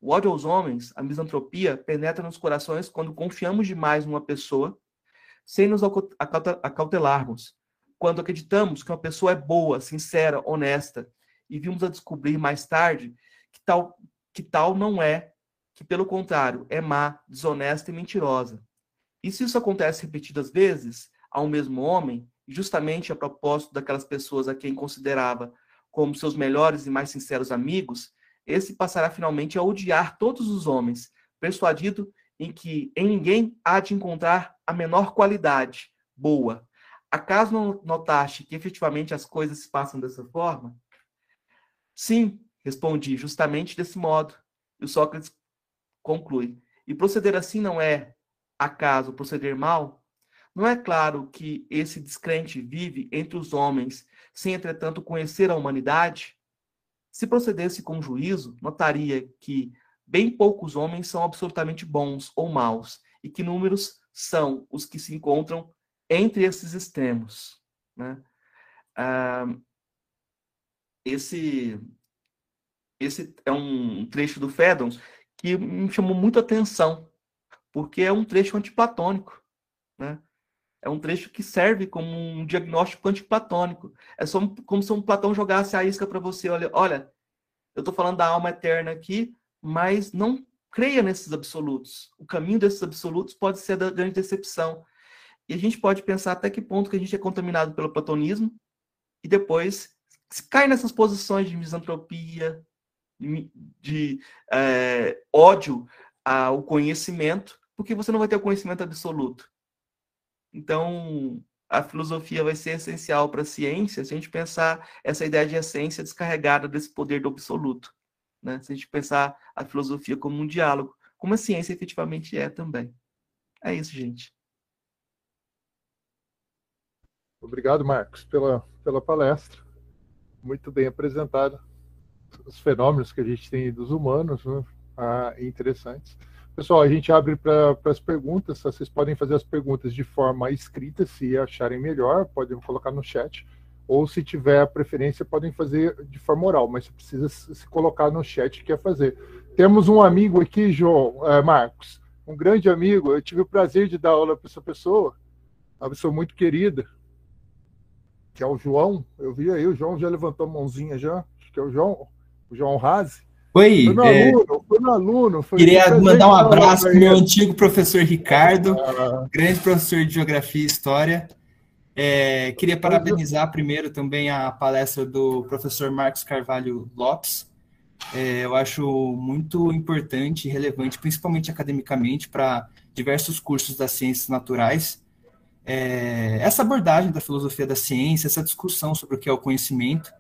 O ódio aos homens, a misantropia, penetra nos corações quando confiamos demais numa pessoa sem nos acautelarmos. Quando acreditamos que uma pessoa é boa, sincera, honesta, e vimos a descobrir mais tarde que tal, que tal não é, que pelo contrário, é má, desonesta e mentirosa. E se isso acontece repetidas vezes ao mesmo homem, justamente a propósito daquelas pessoas a quem considerava como seus melhores e mais sinceros amigos, esse passará finalmente a odiar todos os homens, persuadido em que em ninguém há de encontrar a menor qualidade boa. Acaso não notaste que efetivamente as coisas se passam dessa forma? Sim, respondi, justamente desse modo. E o Sócrates conclui: e proceder assim não é, acaso, proceder mal? Não é claro que esse descrente vive entre os homens, sem entretanto conhecer a humanidade? Se procedesse com juízo, notaria que bem poucos homens são absolutamente bons ou maus, e que números são os que se encontram entre esses extremos. Né? Ah, esse, esse é um trecho do Fedon que me chamou muito a atenção, porque é um trecho antiplatônico. Né? É um trecho que serve como um diagnóstico antiplatônico. É só como se um Platão jogasse a isca para você. Olha, olha, eu estou falando da alma eterna aqui, mas não creia nesses absolutos. O caminho desses absolutos pode ser da grande decepção. E a gente pode pensar até que ponto que a gente é contaminado pelo platonismo e depois cai nessas posições de misantropia, de, de é, ódio ao conhecimento, porque você não vai ter o conhecimento absoluto. Então, a filosofia vai ser essencial para a ciência se a gente pensar essa ideia de essência descarregada desse poder do absoluto. Né? Se a gente pensar a filosofia como um diálogo, como a ciência efetivamente é também. É isso, gente. Obrigado, Marcos, pela, pela palestra. Muito bem apresentada. Os fenômenos que a gente tem dos humanos, né? ah, interessantes. Pessoal, a gente abre para as perguntas. Vocês podem fazer as perguntas de forma escrita, se acharem melhor, podem colocar no chat. Ou se tiver a preferência, podem fazer de forma oral, mas precisa se colocar no chat que quer fazer. Temos um amigo aqui, João, é, Marcos, um grande amigo. Eu tive o prazer de dar aula para essa pessoa, uma pessoa muito querida, que é o João. Eu vi aí, o João já levantou a mãozinha já, acho que é o João, o João Razi. Oi, foi no é... aluno, foi no aluno. Foi queria mandar um abraço para o meu antigo professor Ricardo, ah. grande professor de Geografia e História. É, queria parabenizar primeiro também a palestra do professor Marcos Carvalho Lopes. É, eu acho muito importante e relevante, principalmente academicamente, para diversos cursos das ciências naturais, é, essa abordagem da filosofia da ciência, essa discussão sobre o que é o conhecimento.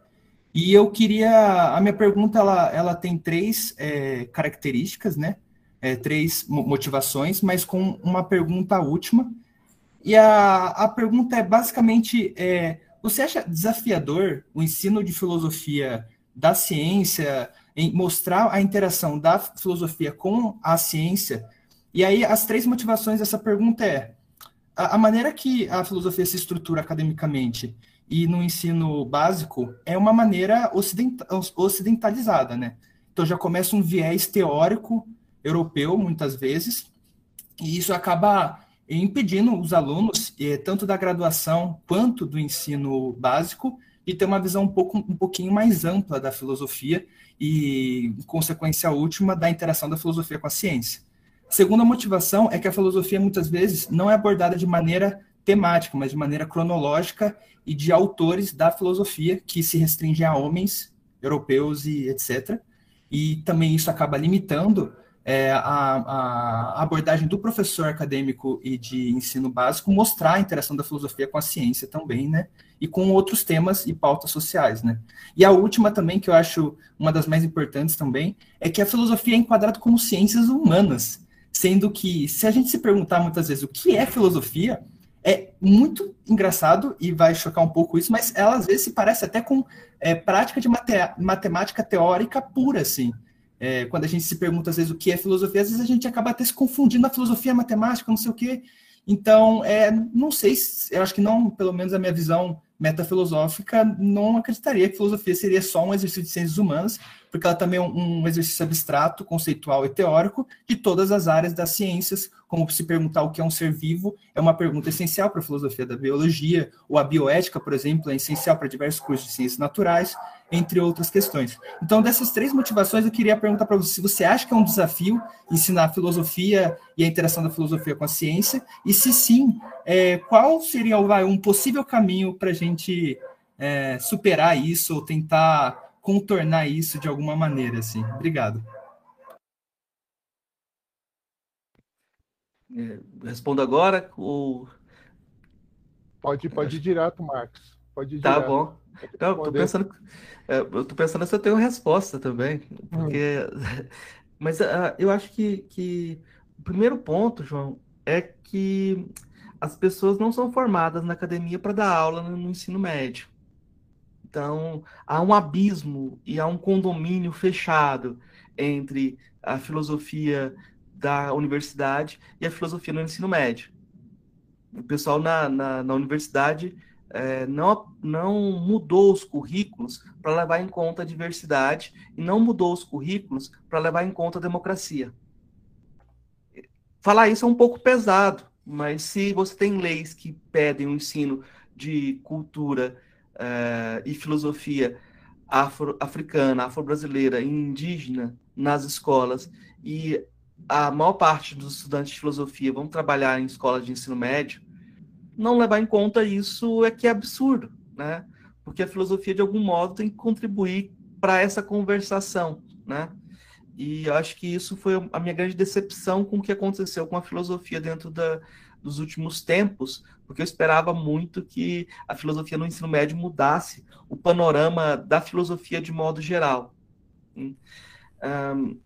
E eu queria, a minha pergunta, ela, ela tem três é, características, né? É, três motivações, mas com uma pergunta última. E a, a pergunta é basicamente, é, você acha desafiador o ensino de filosofia da ciência, em mostrar a interação da filosofia com a ciência? E aí, as três motivações dessa pergunta é, a, a maneira que a filosofia se estrutura academicamente e no ensino básico é uma maneira ocidentalizada, né? Então já começa um viés teórico europeu, muitas vezes, e isso acaba impedindo os alunos, eh, tanto da graduação quanto do ensino básico, de ter uma visão um, pouco, um pouquinho mais ampla da filosofia e, consequência última, da interação da filosofia com a ciência. Segunda motivação é que a filosofia muitas vezes não é abordada de maneira temática, mas de maneira cronológica e de autores da filosofia que se restringem a homens europeus e etc. E também isso acaba limitando é, a, a, abordagem do professor acadêmico e de ensino básico mostrar a interação da filosofia com a ciência também, né? E com outros temas e pautas sociais, né? E a última também, que eu acho uma das mais importantes também, é que a filosofia é enquadrada como ciências humanas sendo que, se a gente se perguntar muitas vezes o que é filosofia, é muito engraçado e vai chocar um pouco isso, mas ela às vezes se parece até com é, prática de mate matemática teórica pura, assim. É, quando a gente se pergunta às vezes o que é filosofia, às vezes a gente acaba até se confundindo a filosofia a matemática, não sei o quê. Então, é, não sei, eu acho que não, pelo menos a minha visão metafilosófica não acreditaria que filosofia seria só um exercício de ciências humanas, porque ela também é um exercício abstrato, conceitual e teórico de todas as áreas das ciências, como se perguntar o que é um ser vivo é uma pergunta essencial para a filosofia da biologia, ou a bioética, por exemplo, é essencial para diversos cursos de ciências naturais, entre outras questões. Então, dessas três motivações, eu queria perguntar para você se você acha que é um desafio ensinar a filosofia e a interação da filosofia com a ciência, e se sim, é, qual seria um possível caminho para a gente é, superar isso ou tentar contornar isso de alguma maneira, assim. Obrigado. É, respondo agora ou... Pode, pode ir direto, Marcos. Pode ir tá direto. bom. Então, tô pensando, é, eu tô pensando se eu tenho resposta também, porque, hum. mas uh, eu acho que, que o primeiro ponto, João, é que as pessoas não são formadas na academia para dar aula no ensino médio. Então, há um abismo e há um condomínio fechado entre a filosofia da universidade e a filosofia no ensino médio. O pessoal na, na, na universidade é, não, não mudou os currículos para levar em conta a diversidade e não mudou os currículos para levar em conta a democracia. Falar isso é um pouco pesado, mas se você tem leis que pedem o um ensino de cultura uh, e filosofia afro-africana, afro-brasileira e indígena nas escolas e a maior parte dos estudantes de filosofia vão trabalhar em escolas de ensino médio, não levar em conta isso é que é absurdo, né? Porque a filosofia, de algum modo, tem que contribuir para essa conversação, né? E eu acho que isso foi a minha grande decepção com o que aconteceu com a filosofia dentro da, dos últimos tempos, porque eu esperava muito que a filosofia no ensino médio mudasse o panorama da filosofia de modo geral. Um,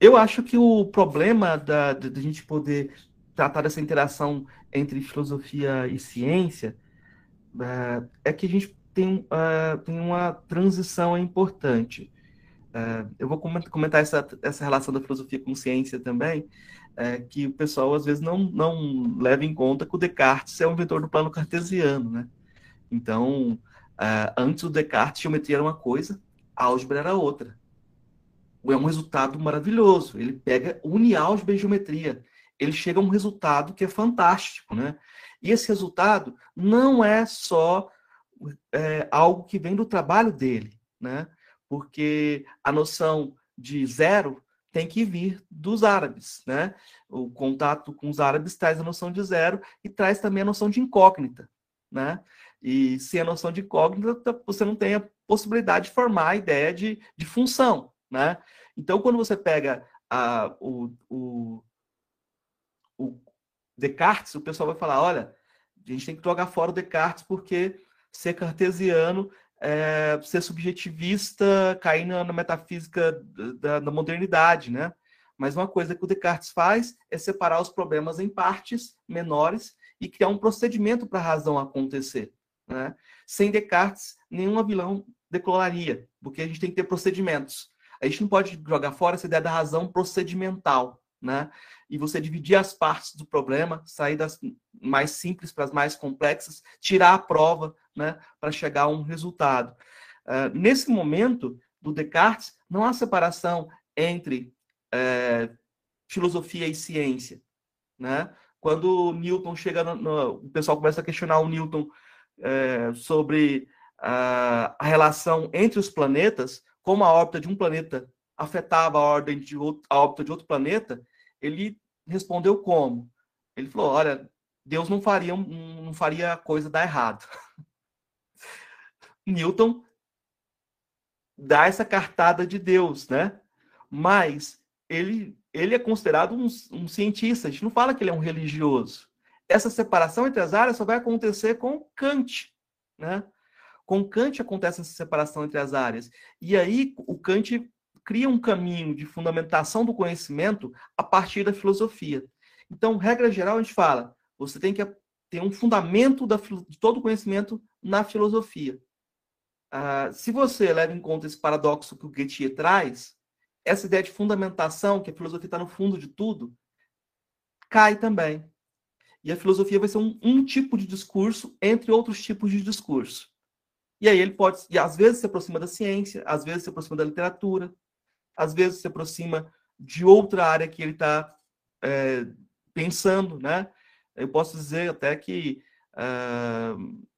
eu acho que o problema da, gente poder tratar dessa interação entre filosofia e ciência uh, é que a gente tem, uh, tem uma transição importante. Uh, eu vou comentar essa, essa relação da filosofia com ciência também, é, que o pessoal às vezes não, não leva em conta que o Descartes é o inventor do plano cartesiano, né? Então, uh, antes do Descartes, geometria era uma coisa, álgebra era outra. É um resultado maravilhoso. Ele pega, une álgebra e geometria. Ele chega a um resultado que é fantástico, né? E esse resultado não é só é, algo que vem do trabalho dele, né? Porque a noção de zero tem que vir dos árabes, né? O contato com os árabes traz a noção de zero e traz também a noção de incógnita, né? E sem a noção de incógnita, você não tem a possibilidade de formar a ideia de, de função, né? Então, quando você pega a, o, o, o Descartes, o pessoal vai falar, olha, a gente tem que jogar fora o Descartes porque ser cartesiano é, ser subjetivista, cair na, na metafísica da, da, modernidade, né? Mas uma coisa que o Descartes faz é separar os problemas em partes menores e criar um procedimento para a razão acontecer. Né? Sem Descartes, nenhuma vilão declararia, porque a gente tem que ter procedimentos. A gente não pode jogar fora essa ideia da razão procedimental, né? E você dividir as partes do problema, sair das mais simples para as mais complexas, tirar a prova, né, para chegar a um resultado. Uh, nesse momento do Descartes, não há separação entre é, filosofia e ciência, né? Quando Newton chega, no, no, o pessoal começa a questionar o Newton é, sobre a, a relação entre os planetas, como a órbita de um planeta afetava a ordem de outro, a órbita de outro planeta, ele respondeu como? Ele falou: olha, Deus não faria não faria coisa dar errado. Newton dá essa cartada de Deus, né? Mas ele ele é considerado um, um cientista. A gente não fala que ele é um religioso. Essa separação entre as áreas só vai acontecer com Kant, né? Com Kant acontece essa separação entre as áreas. E aí o Kant cria um caminho de fundamentação do conhecimento a partir da filosofia. Então, regra geral, a gente fala, você tem que ter um fundamento da, de todo o conhecimento na filosofia. Ah, se você leva em conta esse paradoxo que o Goethe traz, essa ideia de fundamentação, que a filosofia está no fundo de tudo, cai também. E a filosofia vai ser um, um tipo de discurso entre outros tipos de discurso. E aí ele pode, e às vezes se aproxima da ciência, às vezes se aproxima da literatura, às vezes se aproxima de outra área que ele está é, pensando, né? Eu posso dizer até que uh,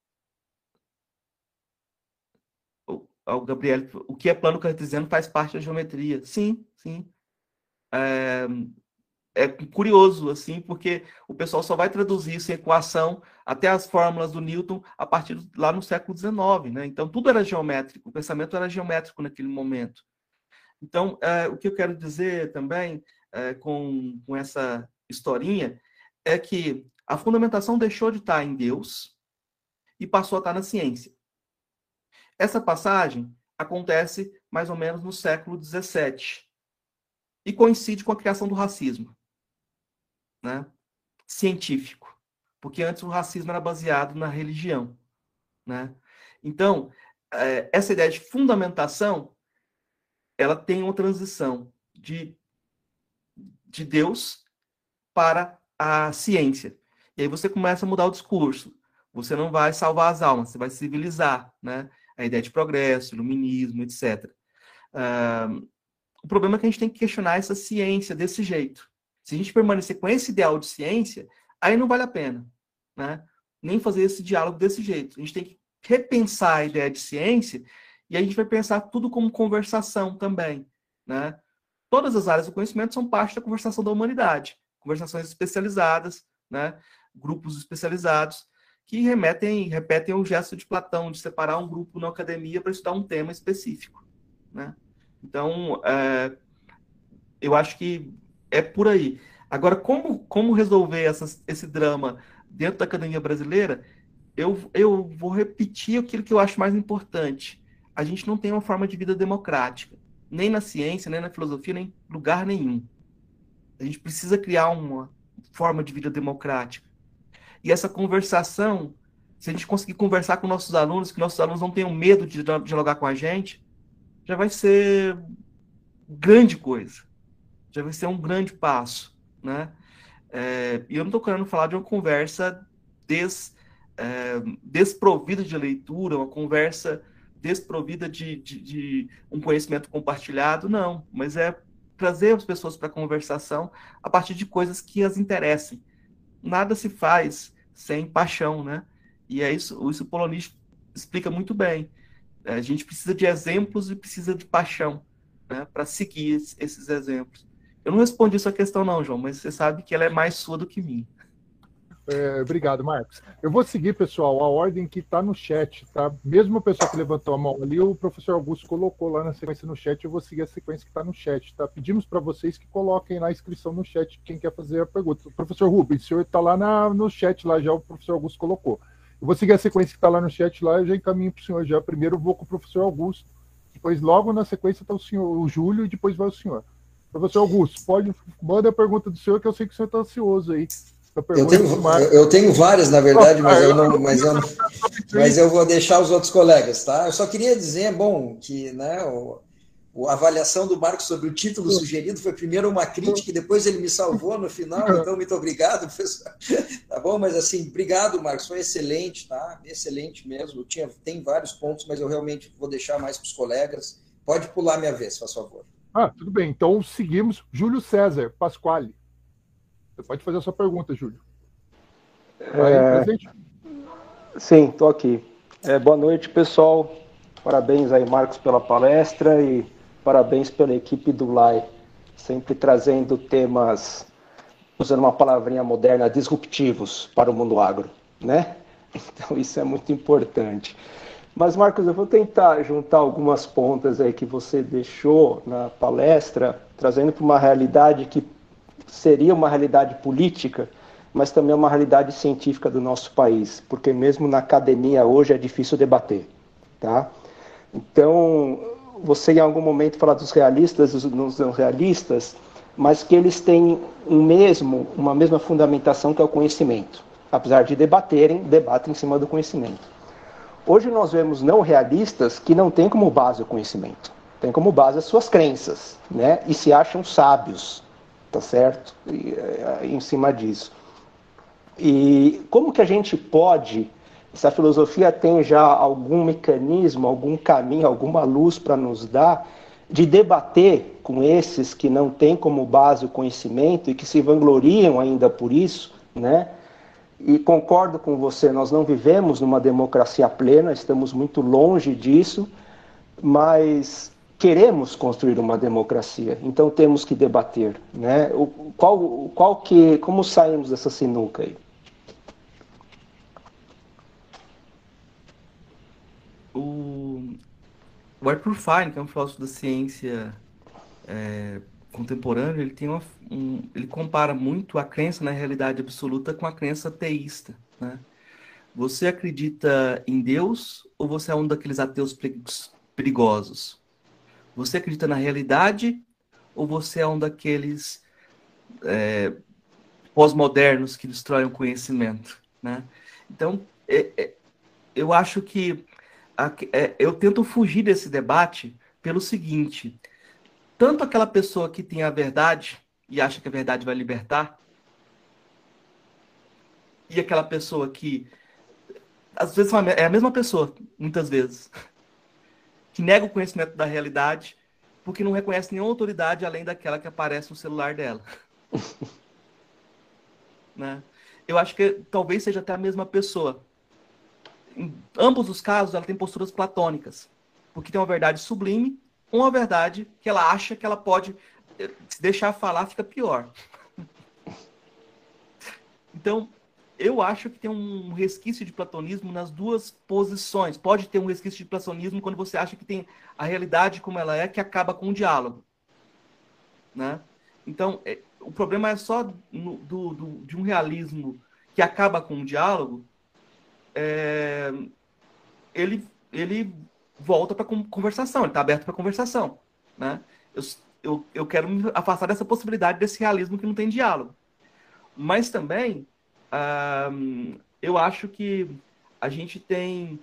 o Gabriel, o que é plano cartesiano faz parte da geometria. Sim, sim. É, é curioso, assim, porque o pessoal só vai traduzir isso em equação até as fórmulas do Newton a partir de, lá no século XIX, né? Então, tudo era geométrico, o pensamento era geométrico naquele momento. Então, é, o que eu quero dizer também é, com, com essa historinha é que a fundamentação deixou de estar em Deus e passou a estar na ciência. Essa passagem acontece mais ou menos no século XVII e coincide com a criação do racismo né, científico, porque antes o racismo era baseado na religião. Né? Então, é, essa ideia de fundamentação ela tem uma transição de, de Deus para a ciência. E aí você começa a mudar o discurso. Você não vai salvar as almas, você vai civilizar, né? A ideia de progresso, iluminismo, etc. Uh, o problema é que a gente tem que questionar essa ciência desse jeito. Se a gente permanecer com esse ideal de ciência, aí não vale a pena, né? Nem fazer esse diálogo desse jeito. A gente tem que repensar a ideia de ciência e a gente vai pensar tudo como conversação também, né? Todas as áreas do conhecimento são parte da conversação da humanidade, conversações especializadas, né? Grupos especializados que remetem, repetem o gesto de Platão de separar um grupo na academia para estudar um tema específico, né? Então, é, eu acho que é por aí. Agora, como, como resolver esse drama dentro da academia brasileira? Eu, eu vou repetir aquilo que eu acho mais importante. A gente não tem uma forma de vida democrática, nem na ciência, nem na filosofia, nem em lugar nenhum. A gente precisa criar uma forma de vida democrática. E essa conversação, se a gente conseguir conversar com nossos alunos, que nossos alunos não tenham medo de dialogar com a gente, já vai ser grande coisa já vai ser um grande passo, né? É, e eu não estou querendo falar de uma conversa des, é, desprovida de leitura, uma conversa desprovida de, de, de, um conhecimento compartilhado, não, mas é trazer as pessoas para a conversação a partir de coisas que as interessem. Nada se faz sem paixão, né? E é isso, isso o Polonista explica muito bem. A gente precisa de exemplos e precisa de paixão né, para seguir esses exemplos. Eu não respondi sua questão, não, João, mas você sabe que ela é mais sua do que minha. É, obrigado, Marcos. Eu vou seguir, pessoal, a ordem que está no chat, tá? Mesmo a pessoa que levantou a mão ali, o professor Augusto colocou lá na sequência no chat, eu vou seguir a sequência que está no chat, tá? Pedimos para vocês que coloquem na inscrição no chat quem quer fazer a pergunta. O professor Rubens, o senhor está lá na, no chat, lá já o professor Augusto colocou. Eu vou seguir a sequência que está lá no chat lá, eu já encaminho para o senhor já. Primeiro vou com o professor Augusto, depois logo na sequência está o senhor, o Júlio, e depois vai o senhor. Professor Augusto, pode, manda a pergunta do senhor, que eu sei que o senhor está ansioso aí. Eu tenho, eu tenho várias, na verdade, mas eu não, mas eu, não, mas eu vou deixar os outros colegas, tá? Eu só queria dizer, bom, que né, o, a avaliação do Marcos sobre o título sugerido foi primeiro uma crítica e depois ele me salvou no final, então muito obrigado, professor. Tá bom? Mas assim, obrigado, Marcos, foi excelente, tá? Excelente mesmo. Eu tinha, tem vários pontos, mas eu realmente vou deixar mais para os colegas. Pode pular minha vez, faz favor. Ah, tudo bem. Então seguimos. Júlio César Pasquale. Você pode fazer a sua pergunta, Júlio. É... Sim, estou aqui. É, boa noite, pessoal. Parabéns aí, Marcos, pela palestra e parabéns pela equipe do LAI, sempre trazendo temas, usando uma palavrinha moderna, disruptivos para o mundo agro, né? Então isso é muito importante. Mas, Marcos, eu vou tentar juntar algumas pontas aí que você deixou na palestra, trazendo para uma realidade que seria uma realidade política, mas também uma realidade científica do nosso país, porque mesmo na academia hoje é difícil debater, tá? Então, você em algum momento fala dos realistas, dos não realistas, mas que eles têm um mesmo, uma mesma fundamentação que é o conhecimento. Apesar de debaterem, debatem em cima do conhecimento. Hoje nós vemos não realistas que não têm como base o conhecimento, têm como base as suas crenças, né? E se acham sábios, tá certo? E, é, em cima disso. E como que a gente pode, se a filosofia tem já algum mecanismo, algum caminho, alguma luz para nos dar, de debater com esses que não têm como base o conhecimento e que se vangloriam ainda por isso, né? E concordo com você, nós não vivemos numa democracia plena, estamos muito longe disso, mas queremos construir uma democracia, então temos que debater, né? O, qual, qual que, como saímos dessa sinuca aí? O, o Arthur Fine, que é um filósofo da ciência é, contemporâneo, ele tem uma, um, ele compara muito a crença na realidade absoluta com a crença teísta, né? Você acredita em Deus ou você é um daqueles ateus perigosos? Você acredita na realidade ou você é um daqueles é, pós-modernos que destroem o conhecimento, né? Então, é, é, eu acho que a, é, eu tento fugir desse debate pelo seguinte: tanto aquela pessoa que tem a verdade e acha que a verdade vai libertar, e aquela pessoa que às vezes é a mesma pessoa, muitas vezes, que nega o conhecimento da realidade porque não reconhece nenhuma autoridade além daquela que aparece no celular dela. né? Eu acho que talvez seja até a mesma pessoa. Em ambos os casos, ela tem posturas platônicas, porque tem uma verdade sublime uma verdade que ela acha que ela pode eh, se deixar falar, fica pior. Então, eu acho que tem um resquício de platonismo nas duas posições. Pode ter um resquício de platonismo quando você acha que tem a realidade como ela é, que acaba com o diálogo. Né? Então, é, o problema é só no, do, do, de um realismo que acaba com o diálogo. É, ele, ele volta para conversação, ele está aberto para conversação. Né? Eu, eu, eu quero me afastar dessa possibilidade desse realismo que não tem diálogo. Mas também, eu acho que a gente tem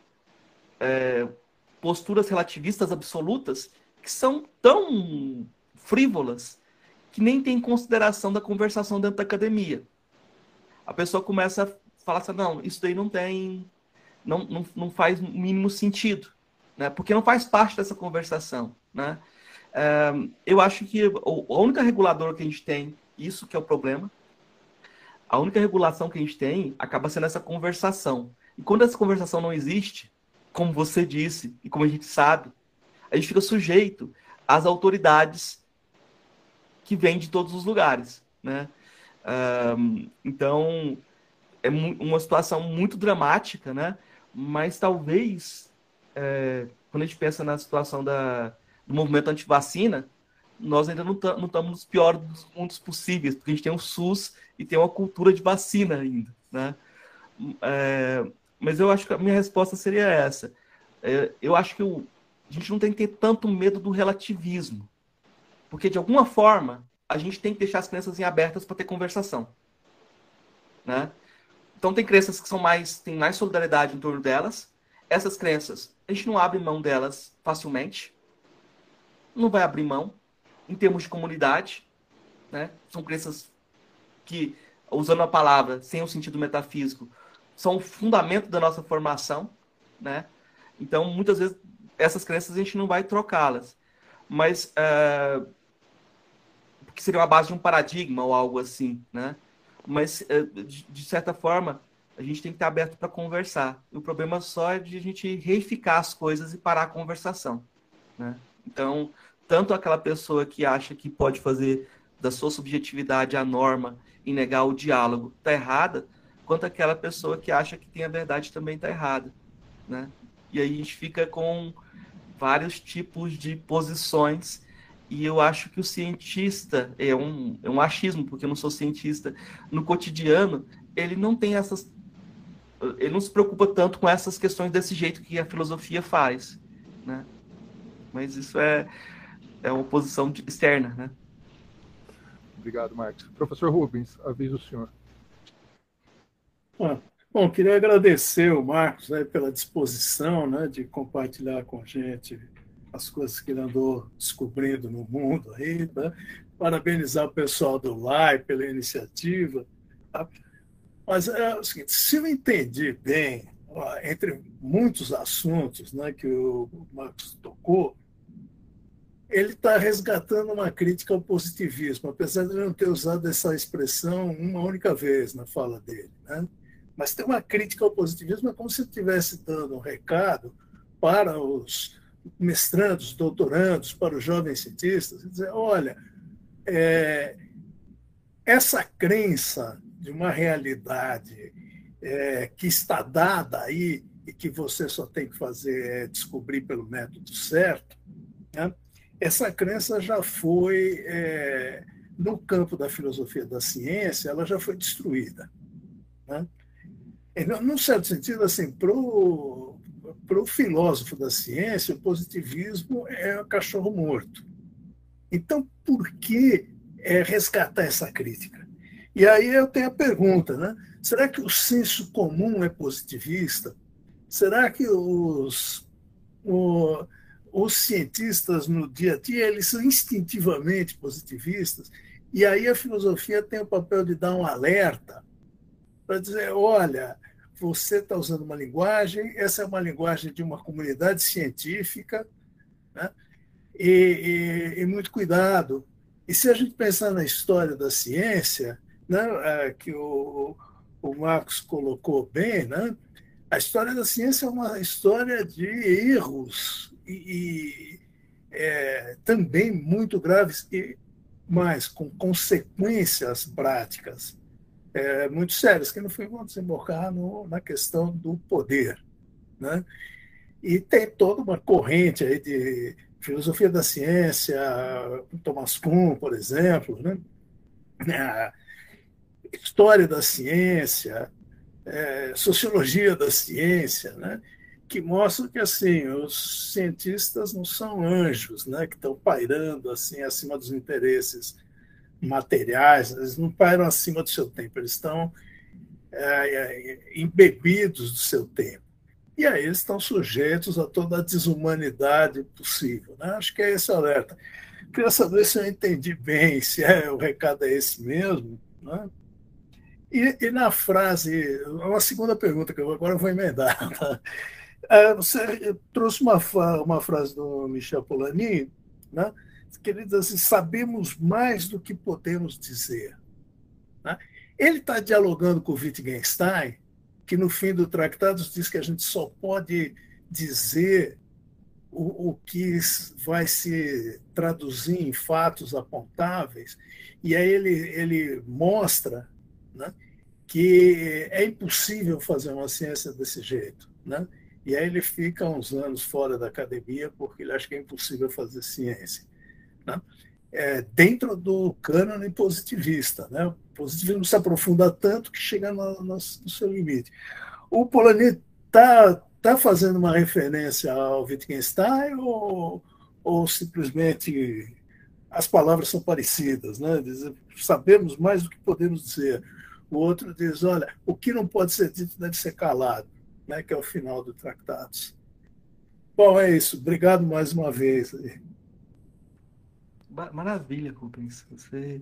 é, posturas relativistas absolutas que são tão frívolas que nem tem consideração da conversação dentro da academia. A pessoa começa a falar assim, não, isso daí não tem, não, não, não faz o mínimo sentido né? porque não faz parte dessa conversação. Né? É, eu acho que a única reguladora que a gente tem, isso que é o problema, a única regulação que a gente tem acaba sendo essa conversação. E quando essa conversação não existe, como você disse, e como a gente sabe, a gente fica sujeito às autoridades que vêm de todos os lugares. Né? Um, então, é uma situação muito dramática, né? mas talvez é, quando a gente pensa na situação da, do movimento anti-vacina, nós ainda não estamos nos piores dos mundos possíveis, porque a gente tem um SUS e tem uma cultura de vacina ainda, né? É, mas eu acho que a minha resposta seria essa. É, eu acho que o, a gente não tem que ter tanto medo do relativismo, porque de alguma forma a gente tem que deixar as crianças em abertas para ter conversação, né? Então tem crianças que são mais têm mais solidariedade em torno delas. Essas crianças a gente não abre mão delas facilmente. Não vai abrir mão em termos de comunidade. Né? São crenças que, usando a palavra sem o sentido metafísico, são o fundamento da nossa formação. Né? Então, muitas vezes, essas crenças a gente não vai trocá-las. Mas, uh, porque seria uma base de um paradigma ou algo assim. Né? Mas, uh, de, certa forma, a gente tem que estar aberto para conversar. O problema só é de a gente reificar as coisas e parar a conversação. Né? Então, tanto aquela pessoa que acha que pode fazer da sua subjetividade a norma e negar o diálogo está errada, quanto aquela pessoa que acha que tem a verdade também está errada. Né? E aí a gente fica com vários tipos de posições e eu acho que o cientista é um, é um achismo, porque eu não sou cientista, no cotidiano, ele não tem essas ele não se preocupa tanto com essas questões desse jeito que a filosofia faz, né? Mas isso é, é uma posição externa, né? Obrigado, Marcos. Professor Rubens, aviso o senhor. Ah, bom, queria agradecer o Marcos né, pela disposição né, de compartilhar com a gente as coisas que ele andou descobrindo no mundo aí, né? Parabenizar o pessoal do LAI pela iniciativa. Tá? Mas é o seguinte, se eu entendi bem, entre muitos assuntos né, que o Marcos tocou, ele está resgatando uma crítica ao positivismo, apesar de não ter usado essa expressão uma única vez na fala dele. Né? Mas tem uma crítica ao positivismo, é como se estivesse dando um recado para os mestrandos, doutorandos, para os jovens cientistas, dizer, olha, é, essa crença de uma realidade é, que está dada aí e que você só tem que fazer é descobrir pelo método certo, né? Essa crença já foi, é, no campo da filosofia da ciência, ela já foi destruída. Né? E, num certo sentido, assim, para o filósofo da ciência, o positivismo é o cachorro morto. Então, por que é, resgatar essa crítica? E aí eu tenho a pergunta, né? Será que o senso comum é positivista? Será que os, o, os cientistas no dia a dia eles são instintivamente positivistas? E aí a filosofia tem o papel de dar um alerta para dizer, olha, você está usando uma linguagem, essa é uma linguagem de uma comunidade científica, né? e, e, e muito cuidado. E se a gente pensar na história da ciência, né, que o, o Marcos colocou bem, né, a história da ciência é uma história de erros e, é, também muito graves, e mas com consequências práticas é, muito sérias, que no fim vão desembocar no, na questão do poder. Né? E tem toda uma corrente aí de filosofia da ciência, Thomas Kuhn, por exemplo, né? É, história da ciência, é, sociologia da ciência, né? Que mostram que assim os cientistas não são anjos, né? que estão pairando assim acima dos interesses materiais, eles não pairam acima do seu tempo, eles estão é, é embebidos do seu tempo. E aí eles estão sujeitos a toda a desumanidade possível. Né? Acho que é esse alerta. Queria saber se eu entendi bem, se é, o recado é esse mesmo. Né? E, e, na frase, uma segunda pergunta que eu agora vou emendar. Tá? É, você trouxe uma, uma frase do Michel Polanyi, né? que ele diz assim: sabemos mais do que podemos dizer. Né? Ele está dialogando com o Wittgenstein, que no fim do tratado diz que a gente só pode dizer o, o que vai se traduzir em fatos apontáveis, e aí ele, ele mostra né, que é impossível fazer uma ciência desse jeito. Né? E aí ele fica uns anos fora da academia porque ele acha que é impossível fazer ciência. Né? É, dentro do cânone positivista. Né? positivismo se aprofunda tanto que chega no, no, no seu limite. O Polanyi está tá fazendo uma referência ao Wittgenstein ou, ou simplesmente as palavras são parecidas, né? Diz, sabemos mais do que podemos dizer. O outro diz, olha, o que não pode ser dito deve ser calado, né? Que é o final do Tratados. Bom, é isso. Obrigado mais uma vez. Maravilha, Rubens. Você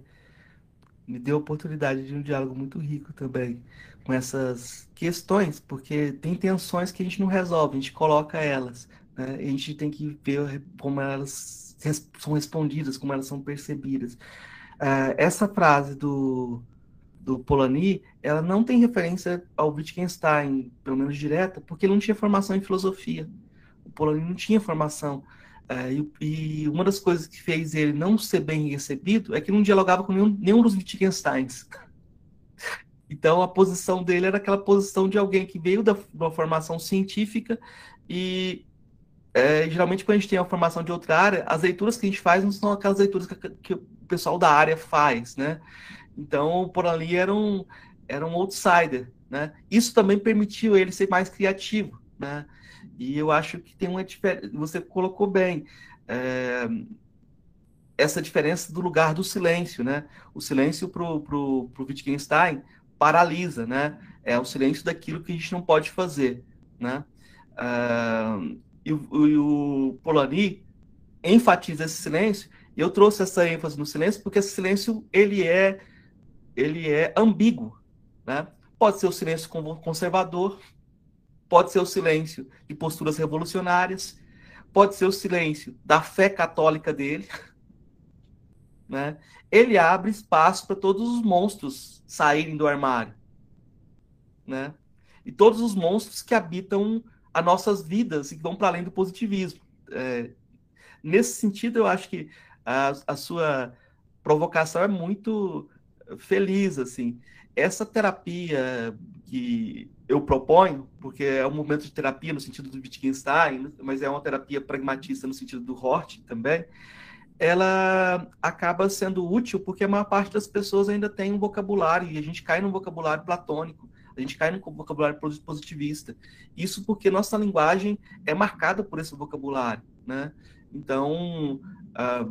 me deu a oportunidade de um diálogo muito rico também com essas questões, porque tem tensões que a gente não resolve, a gente coloca elas, né? a gente tem que ver como elas são respondidas, como elas são percebidas. Uh, essa frase do, do Polanyi, ela não tem referência ao Wittgenstein, pelo menos direta, porque ele não tinha formação em filosofia. O Polanyi não tinha formação é, e, e, uma das coisas que fez ele não ser bem recebido é que não dialogava com nenhum, nenhum dos Wittgensteins. Então a posição dele era aquela posição de alguém que veio da, uma formação científica e é, geralmente quando a gente tem uma formação de outra área, as leituras que a gente faz não são aquelas leituras que, que o pessoal da área faz, né? Então por ali era um, era um outsider, né? Isso também permitiu ele ser mais criativo, né? E eu acho que tem uma diferença. Você colocou bem. É, essa diferença do lugar do silêncio, né? O silêncio para o Wittgenstein paralisa, né? É o silêncio daquilo que a gente não pode fazer, né? Uh, e, e, o Polanyi enfatiza esse silêncio. Eu trouxe essa ênfase no silêncio porque esse silêncio ele é ele é ambíguo, né? Pode ser o silêncio conservador, pode ser o silêncio de posturas revolucionárias, pode ser o silêncio da fé católica dele. Né? Ele abre espaço para todos os monstros saírem do armário. Né? E todos os monstros que habitam as nossas vidas e que vão para além do positivismo. É, nesse sentido, eu acho que a, a sua provocação é muito feliz, assim. Essa terapia que eu proponho, porque é um momento de terapia no sentido do Wittgenstein, mas é uma terapia pragmatista no sentido do Hort também, ela acaba sendo útil porque a maior parte das pessoas ainda tem um vocabulário, e a gente cai num vocabulário platônico, a gente cai num vocabulário positivista. Isso porque nossa linguagem é marcada por esse vocabulário, né? Então,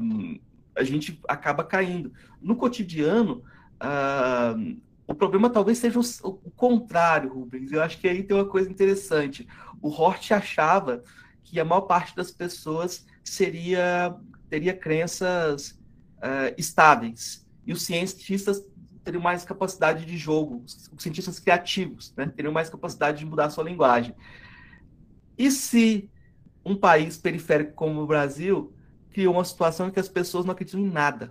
um, a gente acaba caindo. No cotidiano, uh, o problema talvez seja o, o, contrário, Rubens. Eu acho que aí tem uma coisa interessante. O Hort achava que a maior parte das pessoas seria teria crenças uh, estáveis e os cientistas teriam mais capacidade de jogo, os cientistas criativos né, teriam mais capacidade de mudar sua linguagem. E se um país periférico como o Brasil criou uma situação em que as pessoas não acreditam em nada.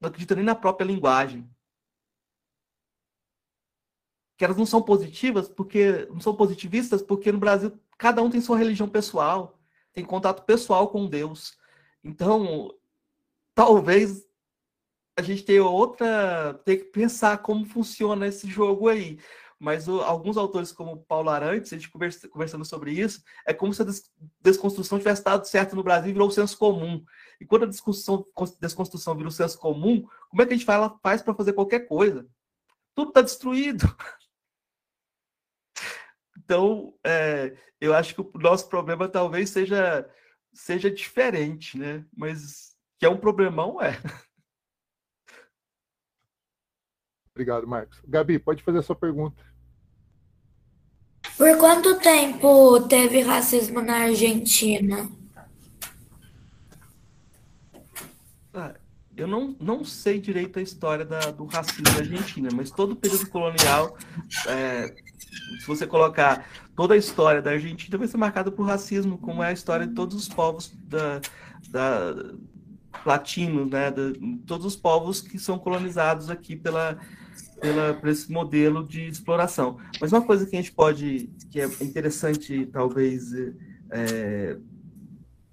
Não acreditam nem na própria linguagem. Que elas não são positivas porque não são positivistas porque no Brasil cada um tem sua religião pessoal, tem contato pessoal com Deus. Então, talvez a gente tenha outra, tem que pensar como funciona esse jogo aí mas o, alguns autores, como Paulo Arantes, a gente conversa, conversando sobre isso, é como se a des, desconstrução tivesse dado certo no Brasil e virou o senso comum. E quando a desconstrução, desconstrução vira o senso comum, como é que a gente faz, faz para fazer qualquer coisa? Tudo está destruído. Então, é, eu acho que o nosso problema talvez seja, seja diferente, né? Mas que é um problemão, é. Obrigado, Marcos. Gabi, pode fazer a sua pergunta. Por quanto tempo teve racismo na Argentina? Ah, eu não, não sei direito a história da, do racismo na Argentina, mas todo o período colonial, é, se você colocar toda a história da Argentina, vai ser marcada por racismo, como é a história de todos os povos da, da latinos, né, todos os povos que são colonizados aqui pela, pela, por esse modelo de exploração. Mas uma coisa que a gente pode, que é interessante talvez é,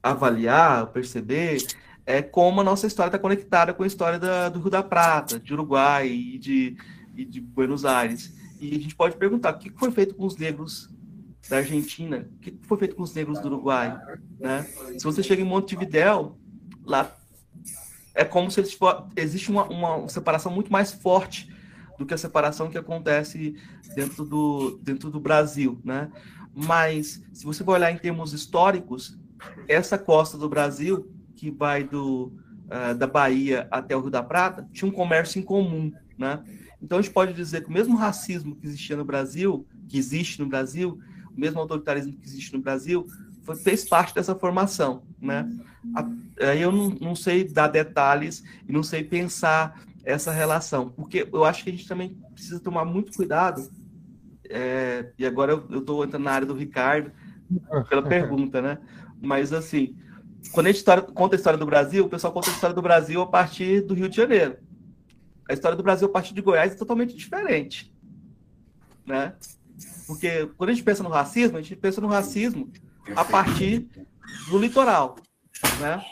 avaliar, perceber, é como a nossa história está conectada com a história da, do Rio da Prata, de Uruguai e de, e de Buenos Aires. E a gente pode perguntar o que foi feito com os negros da Argentina, o que foi feito com os negros do Uruguai, né? Se você chega em Montevidéu, lá é como se existe uma, uma separação muito mais forte do que a separação que acontece dentro do, dentro do Brasil, né? Mas, se você for olhar em termos históricos, essa costa do Brasil, que vai do, uh, da Bahia até o Rio da Prata, tinha um comércio em comum, né? Então, a gente pode dizer que o mesmo racismo que existia no Brasil, que existe no Brasil, o mesmo autoritarismo que existe no Brasil, foi, fez parte dessa formação, né? Aí eu não, não sei dar detalhes e não sei pensar essa relação, porque eu acho que a gente também precisa tomar muito cuidado. É, e agora eu estou entrando na área do Ricardo pela pergunta, né? Mas assim, quando a gente história, conta a história do Brasil, o pessoal conta a história do Brasil a partir do Rio de Janeiro. A história do Brasil a partir de Goiás é totalmente diferente, né? Porque quando a gente pensa no racismo, a gente pensa no racismo a partir do litoral, né?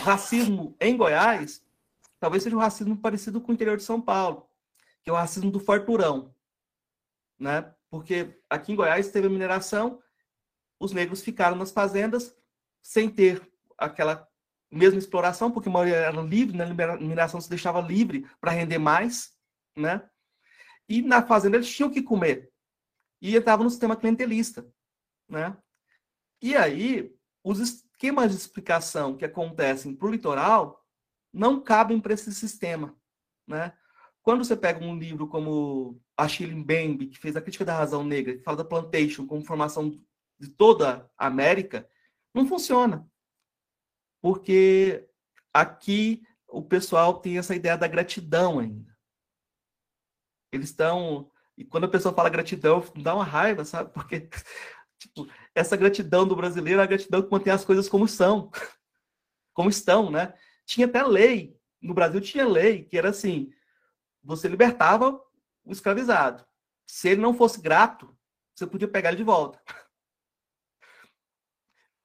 O racismo em Goiás talvez seja um racismo parecido com o interior de São Paulo, que é o racismo do farturão, né? Porque aqui em Goiás teve a mineração, os negros ficaram nas fazendas sem ter aquela mesma exploração, porque a maioria era livre, né? A mineração se deixava livre para render mais, né? E na fazenda eles tinham que comer. E entravam no sistema clientelista, né? E aí, os esquemas de explicação que acontecem para o litoral não cabem para esse sistema. Né? Quando você pega um livro como Achille Mbembe, que fez a crítica da razão negra, que fala da plantation como formação de toda a América, não funciona. Porque aqui o pessoal tem essa ideia da gratidão ainda. Eles estão. E quando a pessoa fala gratidão, dá uma raiva, sabe? Porque tipo, essa gratidão do brasileiro é a gratidão que mantém as coisas como são, como estão, né? Tinha até lei, no Brasil tinha lei que era assim: você libertava o escravizado. Se ele não fosse grato, você podia pegar ele de volta.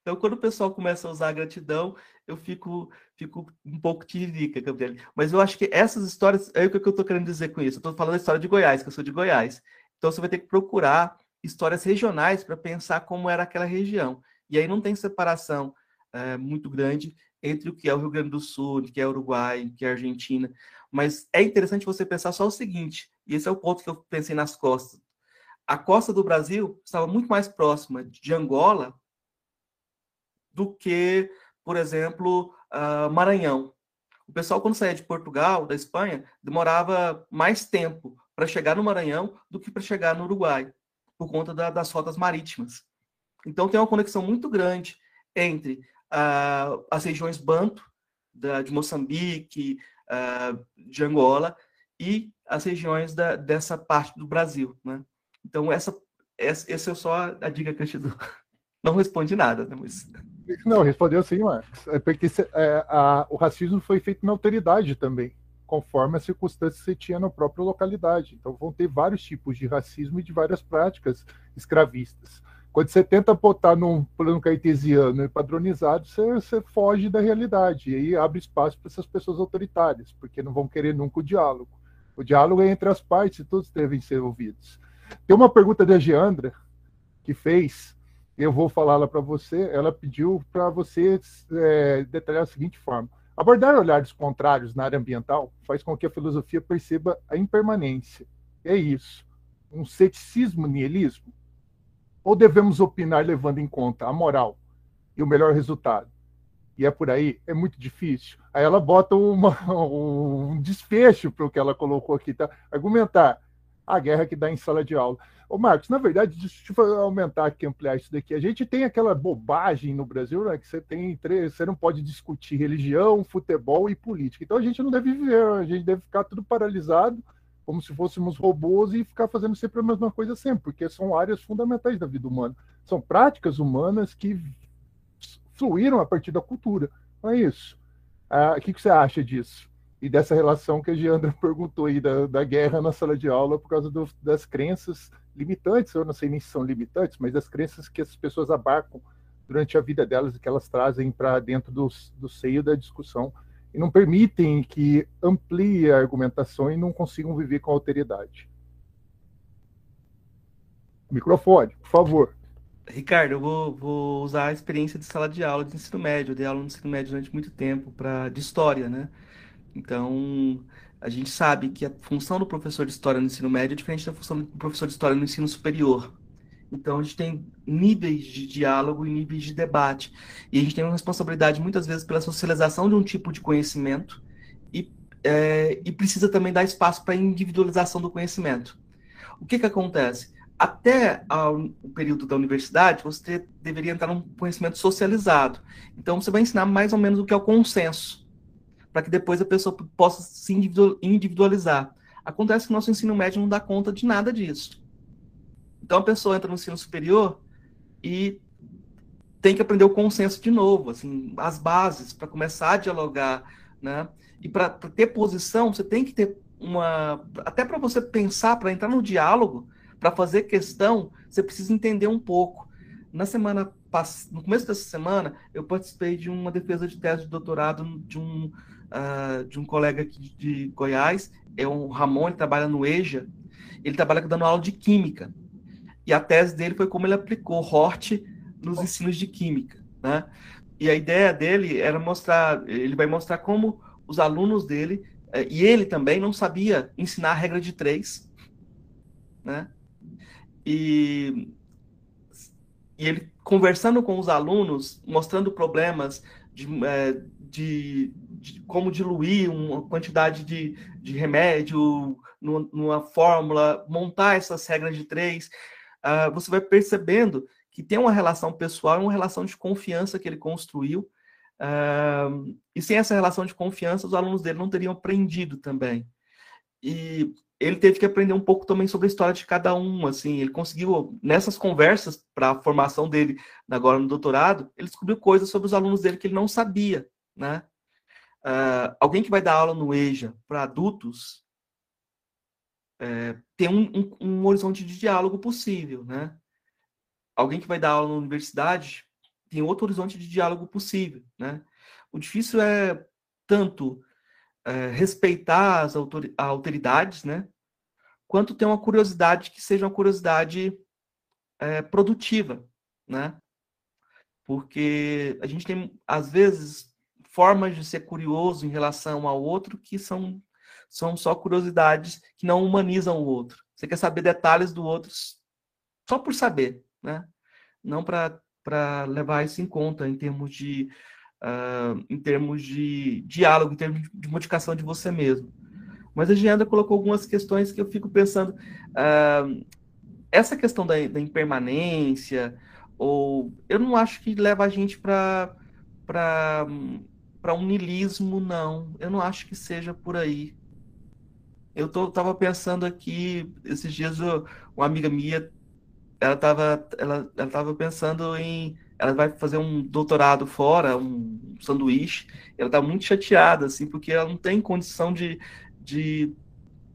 Então, quando o pessoal começa a usar a gratidão, eu fico, fico um pouco tiririca, Gabriel. Mas eu acho que essas histórias, é o que eu estou querendo dizer com isso. Eu estou falando da história de Goiás, que eu sou de Goiás. Então, você vai ter que procurar histórias regionais para pensar como era aquela região. E aí não tem separação é, muito grande entre o que é o Rio Grande do Sul, o que é o Uruguai, o que é a Argentina. Mas é interessante você pensar só o seguinte, e esse é o ponto que eu pensei nas costas. A costa do Brasil estava muito mais próxima de Angola do que, por exemplo, uh, Maranhão. O pessoal, quando saía de Portugal, da Espanha, demorava mais tempo para chegar no Maranhão do que para chegar no Uruguai, por conta da, das rotas marítimas. Então, tem uma conexão muito grande entre uh, as regiões Banto, da, de Moçambique, uh, de Angola, e as regiões da, dessa parte do Brasil. Né? Então, essa, essa, essa é só a dica que eu te dou. Não responde nada, né? mas... Não, respondeu sim, Marcos. É porque é, a, o racismo foi feito na alteridade também, conforme as circunstâncias que você tinha na própria localidade. Então vão ter vários tipos de racismo e de várias práticas escravistas. Quando você tenta botar num plano cartesiano e padronizado, você, você foge da realidade. E aí abre espaço para essas pessoas autoritárias, porque não vão querer nunca o diálogo. O diálogo é entre as partes e todos devem ser ouvidos. Tem uma pergunta da Geandra que fez eu vou falá-la para você. Ela pediu para você é, detalhar da seguinte forma: abordar olhares contrários na área ambiental faz com que a filosofia perceba a impermanência. É isso. Um ceticismo nihilismo? Ou devemos opinar levando em conta a moral e o melhor resultado? E é por aí, é muito difícil. Aí ela bota uma, um desfecho para o que ela colocou aqui, tá? Argumentar a guerra que dá em sala de aula. Ô Marcos, na verdade, deixa eu aumentar aqui, ampliar isso daqui. A gente tem aquela bobagem no Brasil, né, que você tem três, você não pode discutir religião, futebol e política. Então a gente não deve viver, a gente deve ficar tudo paralisado, como se fôssemos robôs e ficar fazendo sempre a mesma coisa sempre, porque são áreas fundamentais da vida humana. São práticas humanas que fluíram a partir da cultura. Não é isso? Ah, o que, que você acha disso? E dessa relação que a Giandra perguntou aí da, da guerra na sala de aula por causa do, das crenças limitantes, eu não sei nem se são limitantes, mas das crenças que as pessoas abarcam durante a vida delas e que elas trazem para dentro do, do seio da discussão e não permitem que amplie a argumentação e não consigam viver com alteridade. Microfone, por favor. Ricardo, eu vou, vou usar a experiência de sala de aula de ensino médio. Eu dei aula no ensino médio durante muito tempo para de história, né? Então, a gente sabe que a função do professor de história no ensino médio é diferente da função do professor de história no ensino superior. Então, a gente tem níveis de diálogo e níveis de debate. E a gente tem uma responsabilidade, muitas vezes, pela socialização de um tipo de conhecimento e, é, e precisa também dar espaço para a individualização do conhecimento. O que, que acontece? Até o período da universidade, você deveria entrar num conhecimento socializado. Então, você vai ensinar mais ou menos o que é o consenso para que depois a pessoa possa se individualizar. Acontece que o nosso ensino médio não dá conta de nada disso. Então a pessoa entra no ensino superior e tem que aprender o consenso de novo, assim, as bases para começar a dialogar, né? E para ter posição, você tem que ter uma até para você pensar, para entrar no diálogo, para fazer questão, você precisa entender um pouco. Na semana no começo dessa semana, eu participei de uma defesa de tese de doutorado de um uh, de um colega aqui de Goiás, é o Ramon, ele trabalha no EJA, ele trabalha dando aula de química. E a tese dele foi como ele aplicou Hort nos ensinos de química, né? E a ideia dele era mostrar, ele vai mostrar como os alunos dele, eh, e ele também não sabia ensinar a regra de três, né? E, e ele conversando com os alunos, mostrando problemas de, é, de, de, como diluir uma quantidade de, de remédio numa fórmula, montar essas regras de três, uh, você vai percebendo que tem uma relação pessoal, uma relação de confiança que ele construiu, uh, e sem essa relação de confiança, os alunos dele não teriam aprendido também. E ele teve que aprender um pouco também sobre a história de cada um, assim, ele conseguiu, nessas conversas para a formação dele agora no doutorado, ele descobriu coisas sobre os alunos dele que ele não sabia, né? Uh, alguém que vai dar aula no EJA para adultos é, tem um, um, um, horizonte de diálogo possível, né? Alguém que vai dar aula na universidade tem outro horizonte de diálogo possível, né? O difícil é tanto é, respeitar as autoridades, né? Quanto ter uma curiosidade que seja uma curiosidade é, produtiva, né? Porque a gente tem, às vezes, formas de ser curioso em relação ao outro que são, são só curiosidades que não humanizam o outro. Você quer saber detalhes do outro só por saber, né? Não para levar isso em conta em termos de uh, em termos de diálogo, em termos de modificação de você mesmo. Mas a Gianda colocou algumas questões que eu fico pensando. Uh, essa questão da, da, impermanência, ou eu não acho que leva a gente para para um nilismo, não. Eu não acho que seja por aí. Eu tô, tava pensando aqui, esses dias, uma amiga minha, ela tava, ela, ela tava pensando em ela vai fazer um doutorado fora, um sanduíche, ela está muito chateada, assim, porque ela não tem condição de, de,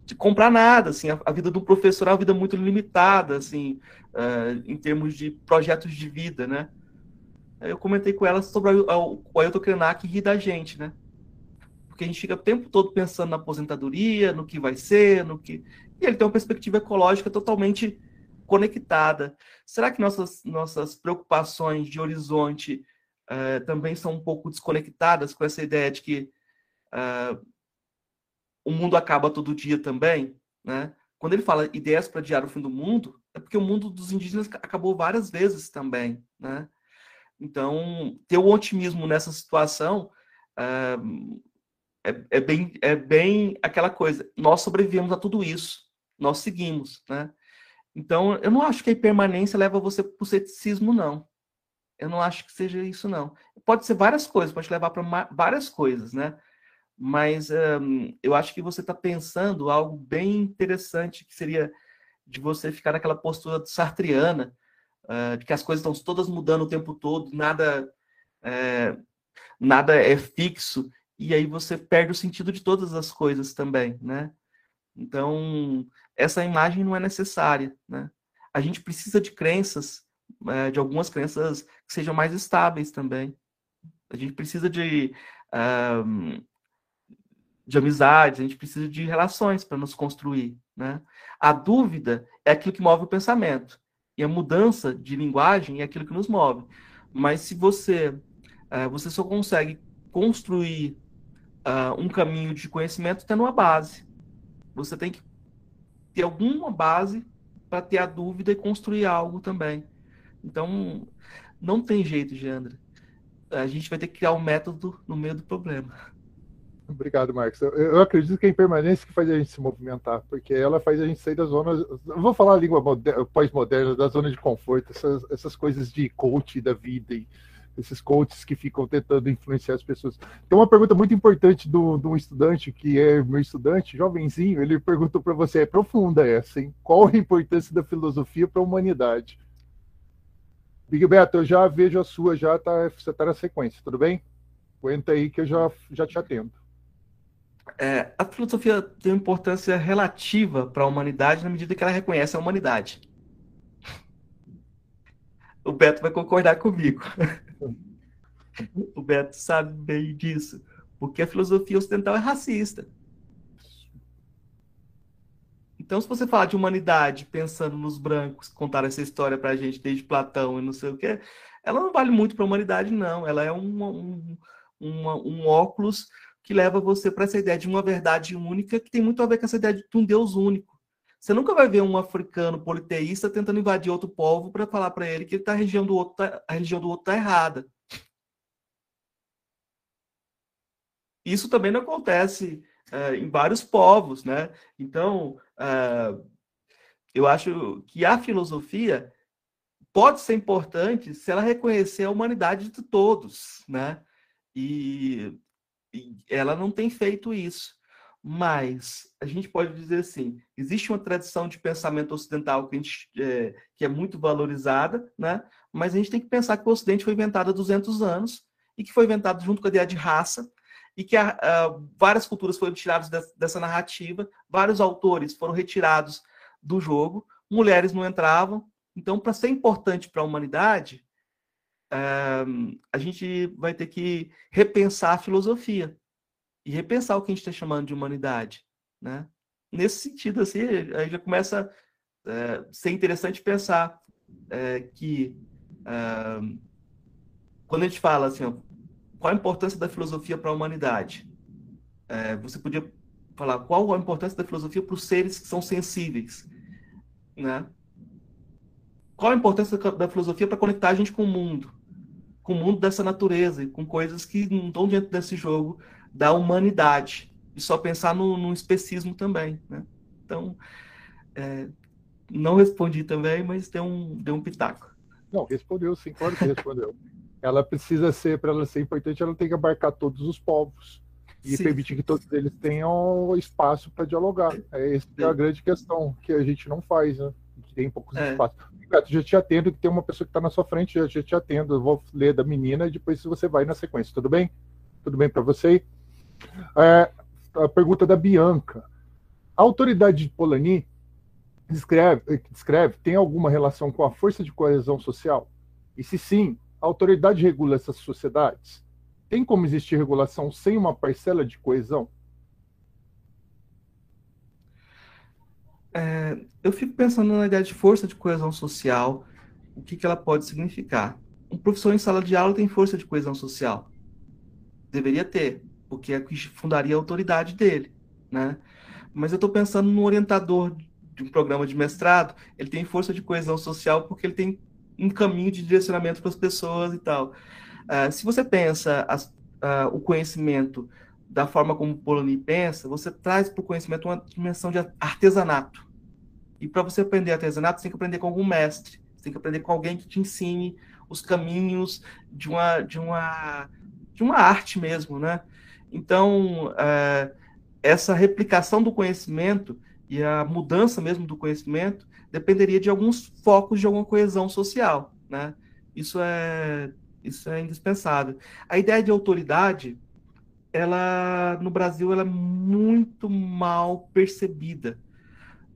de comprar nada, assim, a, a, vida do professor é uma vida muito limitada, assim, uh, em termos de projetos de vida, né? Eu comentei com ela sobre o Ailton Krenak rir da gente, né? Porque a gente fica o tempo todo pensando na aposentadoria, no que vai ser, no que... E ele tem uma perspectiva ecológica totalmente conectada. Será que nossas, nossas preocupações de horizonte uh, também são um pouco desconectadas com essa ideia de que uh, o mundo acaba todo dia também? Né? Quando ele fala ideias para adiar o fim do mundo, é porque o mundo dos indígenas acabou várias vezes também. Né? Então, ter o otimismo nessa situação uh, é, é, bem, é bem aquela coisa. Nós sobrevivemos a tudo isso, nós seguimos, né? Então, eu não acho que a impermanência leva você para o ceticismo, não. Eu não acho que seja isso, não. Pode ser várias coisas, pode levar para várias coisas, né? Mas um, eu acho que você está pensando algo bem interessante, que seria de você ficar naquela postura sartriana, uh, de que as coisas estão todas mudando o tempo todo, nada, é, nada é fixo, e aí você perde o sentido de todas as coisas também, né? Então, essa imagem não é necessária, né? A gente precisa de crenças, é, de algumas crenças que sejam mais estáveis também. A gente precisa de, um, de amizades, a gente precisa de relações para nos construir, né? A dúvida é aquilo que move o pensamento. E a mudança de linguagem é aquilo que nos move. Mas se você, uh, você só consegue construir uh, um caminho de conhecimento tendo uma base. Você tem que ter alguma base para ter a dúvida e construir algo também. Então, não tem jeito, Geandra. A gente vai ter que criar um método no meio do problema. Obrigado, Marcos. Eu, eu, acredito que é a impermanência que faz a gente se movimentar, porque ela faz a gente sair da zona. Eu vou falar a língua pós-moderna, da zona de conforto, essas, essas coisas de coach da vida e esses coaches que ficam tentando influenciar as pessoas. Tem uma pergunta muito importante do um estudante, que é meu estudante, jovenzinho, ele perguntou para você, é profunda essa, hein? Qual a importância da filosofia para a humanidade? Big Beto, eu já vejo a sua, já tá, você está na sequência, tudo bem? Aguenta aí que eu já, já te atendo. É, a filosofia tem uma importância relativa para a humanidade na medida que ela reconhece a humanidade. O Beto vai concordar comigo. o Beto sabe bem disso. Porque a filosofia ocidental é racista. Então, se você falar de humanidade pensando nos brancos que contaram essa história para a gente desde Platão e não sei o que, ela não vale muito para a humanidade, não. Ela é um, um, um óculos que leva você para essa ideia de uma verdade única que tem muito a ver com essa ideia de um Deus único. Você nunca vai ver um africano politeísta tentando invadir outro povo para falar para ele que ele tá, a religião do outro tá, a religião do outro está errada. Isso também não acontece uh, em vários povos, né? Então, uh, eu acho que a filosofia pode ser importante se ela reconhecer a humanidade de todos, né? E ela não tem feito isso. Mas a gente pode dizer assim: existe uma tradição de pensamento ocidental que, gente, é, que é muito valorizada, né? mas a gente tem que pensar que o Ocidente foi inventado há 200 anos e que foi inventado junto com a ideia de raça e que a, a, várias culturas foram tiradas dessa, dessa narrativa, vários autores foram retirados do jogo, mulheres não entravam. Então, para ser importante para a humanidade, uh, a gente vai ter que repensar a filosofia e repensar o que a gente está chamando de humanidade, né? Nesse sentido, assim, aí já começa a é, ser interessante pensar é, que é, quando a gente fala assim, ó, qual a importância da filosofia para a humanidade? Você podia falar qual a importância da filosofia para os seres que são sensíveis, né? Qual a importância da filosofia para conectar a gente com o mundo, com o mundo dessa natureza e com coisas que não estão dentro desse jogo da humanidade e só pensar no, no especismo também, né? Então, é, não respondi também, mas deu um, deu um pitaco. Não, respondeu sim, claro que respondeu. ela precisa ser, para ela ser importante, ela tem que abarcar todos os povos e sim. permitir que todos eles tenham espaço para dialogar. É essa é a grande questão que a gente não faz, né? Que tem poucos é. espaços. Já te atendo tem uma pessoa que está na sua frente, já, já te atendo. Eu vou ler da menina e depois você vai na sequência. Tudo bem? Tudo bem para você? É, a pergunta da Bianca. A autoridade de Polanyi descreve, descreve tem alguma relação com a força de coesão social? E se sim, a autoridade regula essas sociedades? Tem como existir regulação sem uma parcela de coesão? É, eu fico pensando na ideia de força de coesão social, o que, que ela pode significar. Um professor em sala de aula tem força de coesão social. Deveria ter porque é que fundaria a autoridade dele, né? Mas eu estou pensando no orientador de um programa de mestrado, ele tem força de coesão social porque ele tem um caminho de direcionamento para as pessoas e tal. Uh, se você pensa as, uh, o conhecimento da forma como Polanyi pensa, você traz para o conhecimento uma dimensão de artesanato. E para você aprender artesanato, você tem que aprender com algum mestre, você tem que aprender com alguém que te ensine os caminhos de uma, de uma, de uma arte mesmo, né? Então, é, essa replicação do conhecimento e a mudança mesmo do conhecimento dependeria de alguns focos de alguma coesão social, né? Isso é isso é indispensável. A ideia de autoridade, ela no Brasil ela é muito mal percebida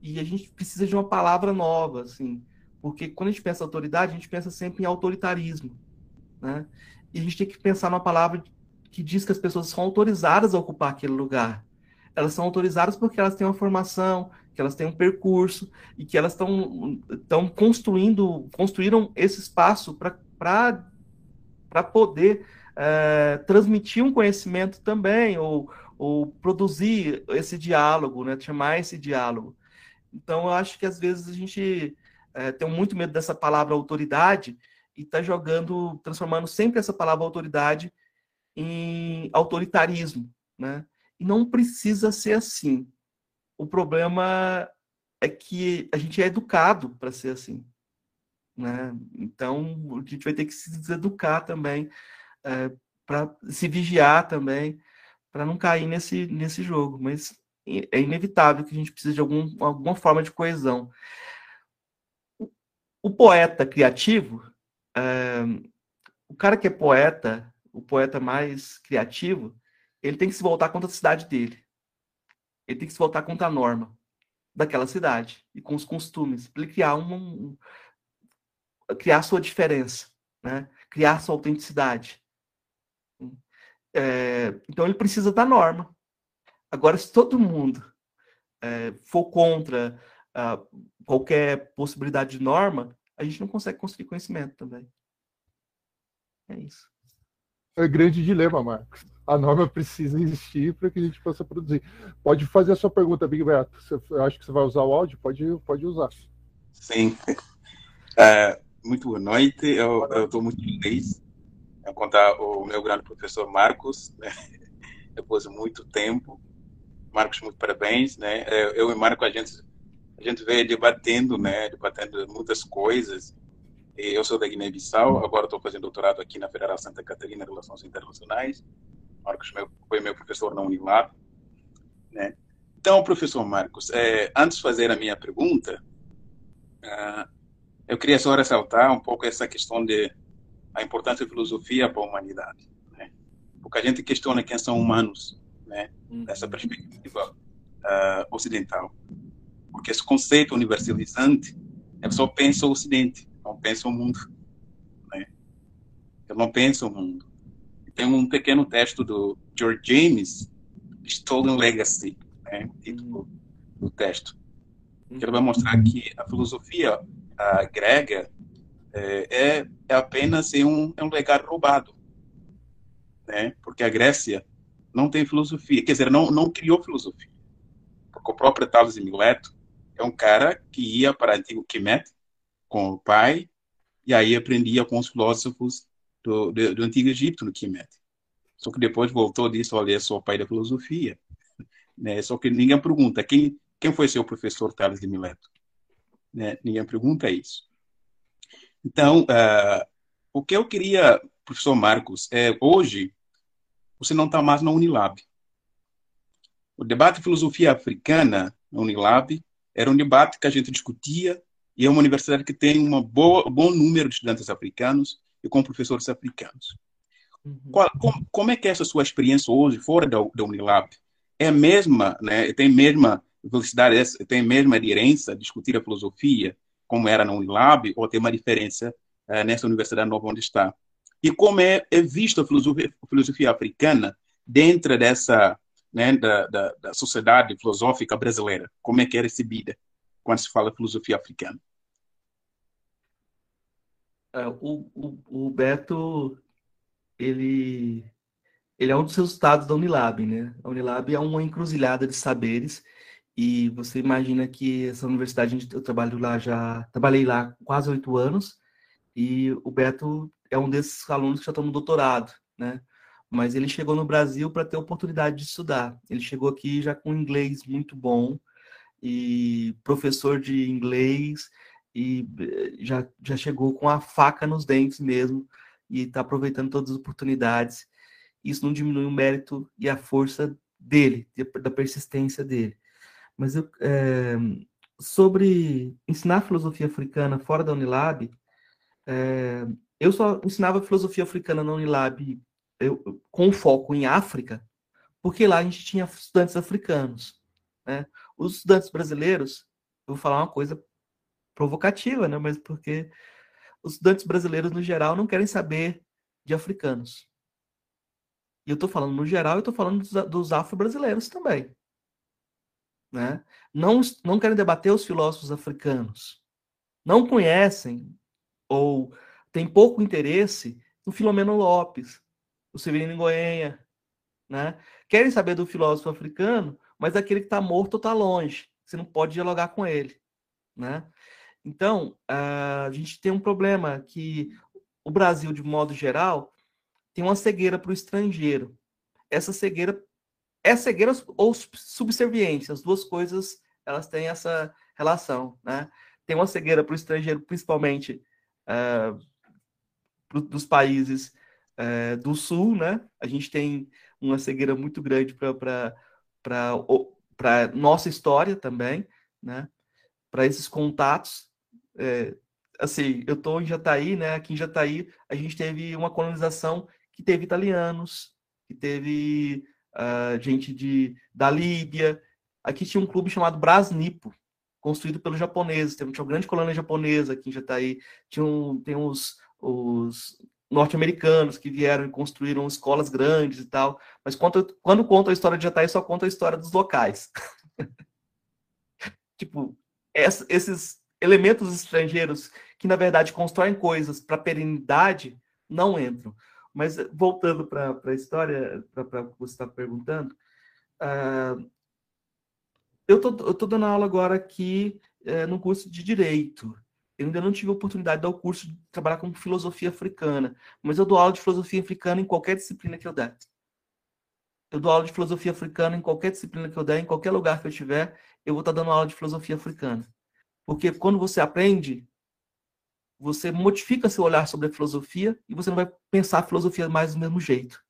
e a gente precisa de uma palavra nova, assim, porque quando a gente pensa autoridade, a gente pensa sempre em autoritarismo, né? E a gente tem que pensar numa palavra que diz que as pessoas são autorizadas a ocupar aquele lugar. Elas são autorizadas porque elas têm uma formação, que elas têm um percurso e que elas estão construindo, construíram esse espaço para poder é, transmitir um conhecimento também, ou, ou produzir esse diálogo, né, chamar esse diálogo. Então, eu acho que às vezes a gente é, tem muito medo dessa palavra autoridade e está jogando, transformando sempre essa palavra autoridade em autoritarismo, né? E não precisa ser assim. O problema é que a gente é educado para ser assim, né? Então a gente vai ter que se deseducar também, é, para se vigiar também, para não cair nesse nesse jogo. Mas é inevitável que a gente precise de algum, alguma forma de coesão. O poeta criativo, é, o cara que é poeta, o poeta mais criativo, ele tem que se voltar contra a cidade dele. Ele tem que se voltar contra a norma daquela cidade e com os costumes, para ele criar uma, um, criar sua diferença, né? Criar sua autenticidade. É, então ele precisa da norma. Agora, se todo mundo é, for contra uh, qualquer possibilidade de norma, a gente não consegue construir conhecimento também. É isso é grande dilema, Marcos. A norma precisa existir para que a gente possa produzir. Pode fazer a sua pergunta, Big Beto. Eu acho que você vai usar o áudio, pode, pode usar. Sim. É, muito boa noite. Eu estou muito feliz em contar o meu grande professor Marcos, né? depois de muito tempo. Marcos, muito parabéns. Né? Eu e Marcos, a gente, a gente veio debatendo, né? debatendo muitas coisas eu sou da Guiné-Bissau, agora estou fazendo doutorado aqui na Federal Santa Catarina, Relações Internacionais. Marcos meu, foi meu professor na Unilab. Né? Então, professor Marcos, é, antes de fazer a minha pergunta, uh, eu queria só ressaltar um pouco essa questão de a importância da filosofia para a humanidade. Né? Porque a gente questiona quem são humanos, né? Uhum. nessa perspectiva uh, ocidental. Porque esse conceito universalizante, é só pensa o Ocidente, não pensa o mundo. Né? Eu não penso o mundo. Tem um pequeno texto do George James, Stolen Legacy, né? título do texto, que ele vai mostrar que a filosofia a grega é, é, é apenas um, é um legado roubado, né? Porque a Grécia não tem filosofia, quer dizer, não, não criou filosofia. Porque o próprio Tales de Mileto é um cara que ia para o antigo Quimet com o pai e aí aprendia com os filósofos do, do, do antigo Egito no Quimet. Só que depois voltou disso, olha, sou o pai da filosofia. Né? Só que ninguém pergunta quem, quem foi seu professor Tales de Mileto. Né? Ninguém pergunta isso. Então, uh, o que eu queria, professor Marcos, é hoje você não está mais na Unilab. O debate de filosofia africana na Unilab era um debate que a gente discutia e é uma universidade que tem um bom número de estudantes africanos e com professores africanos. Uhum. Qual, como, como, é que é essa sua experiência hoje fora da, da Unilab? É a mesma, né? Tem a mesma velocidade, tem a mesma aderência a discutir a filosofia como era na Unilab ou tem uma diferença uh, nessa universidade nova onde está? E como é, é vista a filosofia, a filosofia africana dentro dessa né, da, da, da, sociedade filosófica brasileira? Como é que é recebida quando se fala filosofia africana? É, o, o, o Beto ele ele é um dos resultados da Unilab, né? A Unilab é uma encruzilhada de saberes e você imagina que essa universidade eu trabalho lá já trabalhei lá quase oito anos e o Beto é um desses alunos que já estão no doutorado, né? Mas ele chegou no Brasil para ter oportunidade de estudar. Ele chegou aqui já com inglês muito bom e professor de inglês e eh, já, já chegou com a faca nos dentes mesmo e está aproveitando todas as oportunidades. Isso não diminui o mérito e a força dele, da persistência dele. Mas eu, é, sobre ensinar filosofia africana fora da Unilab, é, eu só ensinava filosofia africana na Unilab eu, com foco em África, porque lá a gente tinha estudantes africanos. Né? Os estudantes brasileiros, eu vou falar uma coisa provocativa, né? mas porque os estudantes brasileiros, no geral, não querem saber de africanos. E eu estou falando no geral, eu estou falando dos, dos afro-brasileiros também. Né? Não, não querem debater os filósofos africanos. Não conhecem ou têm pouco interesse no Filomeno Lopes, no Severino Goenha. Né? Querem saber do filósofo africano, mas aquele que está morto está longe. Você não pode dialogar com ele. Né? Então, a gente tem um problema que o Brasil, de modo geral, tem uma cegueira para o estrangeiro. Essa cegueira é cegueira ou subserviência, as duas coisas elas têm essa relação, né? Tem uma cegueira para o estrangeiro, principalmente uh, pro, dos países uh, do sul, né? A gente tem uma cegueira muito grande para para nossa história também, né? Para esses contatos é, assim, eu estou em Jataí, né? Aqui em Jataí a gente teve uma colonização que teve italianos, que teve uh, gente de, da Líbia. Aqui tinha um clube chamado Brasnipo, construído pelos japoneses. Tinha uma grande colônia japonesa aqui em Jataí. Tinha um, tem os, os norte-americanos que vieram e construíram escolas grandes e tal. Mas quando, quando conta a história de Jataí, só conta a história dos locais. tipo, esses elementos estrangeiros que, na verdade, constroem coisas para perenidade não entram. Mas voltando para a história, para o que você está perguntando, uh, eu estou dando aula agora aqui uh, no curso de Direito. Eu ainda não tive a oportunidade de dar o curso de trabalhar com filosofia africana, mas eu dou aula de filosofia africana em qualquer disciplina que eu der. Eu dou aula de filosofia africana em qualquer disciplina que eu der, em qualquer lugar que eu estiver, eu vou estar dando aula de filosofia africana. Porque quando você aprende, você modifica seu olhar sobre a filosofia e você não vai pensar a filosofia mais do mesmo jeito,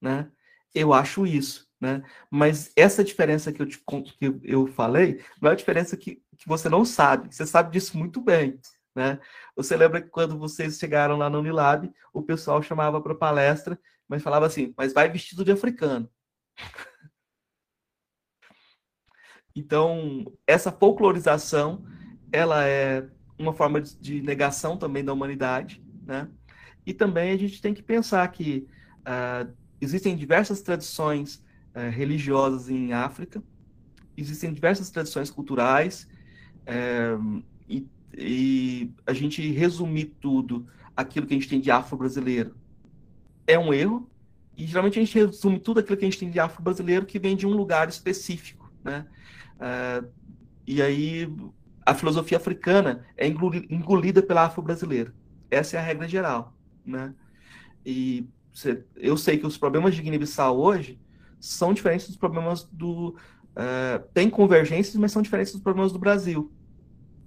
né? Eu acho isso. Né? Mas essa diferença que eu, te, que eu falei não é a diferença que, que você não sabe. Você sabe disso muito bem. Né? Você lembra que quando vocês chegaram lá no Unilab, o pessoal chamava para palestra, mas falava assim, mas vai vestido de africano. Então, essa folclorização, ela é uma forma de negação também da humanidade, né? E também a gente tem que pensar que uh, existem diversas tradições uh, religiosas em África, existem diversas tradições culturais, uh, e, e, a gente resumir tudo aquilo que a gente tem de afro-brasileiro é um erro, e geralmente a gente resume tudo aquilo que a gente tem de afro-brasileiro que vem de um lugar específico, né? e aí a filosofia africana é engolida pela afro-brasileira. Essa é a regra geral, né? E eu sei que os problemas de Guiné-Bissau hoje são diferentes dos problemas do... Uh, tem convergências, mas são diferentes dos problemas do Brasil.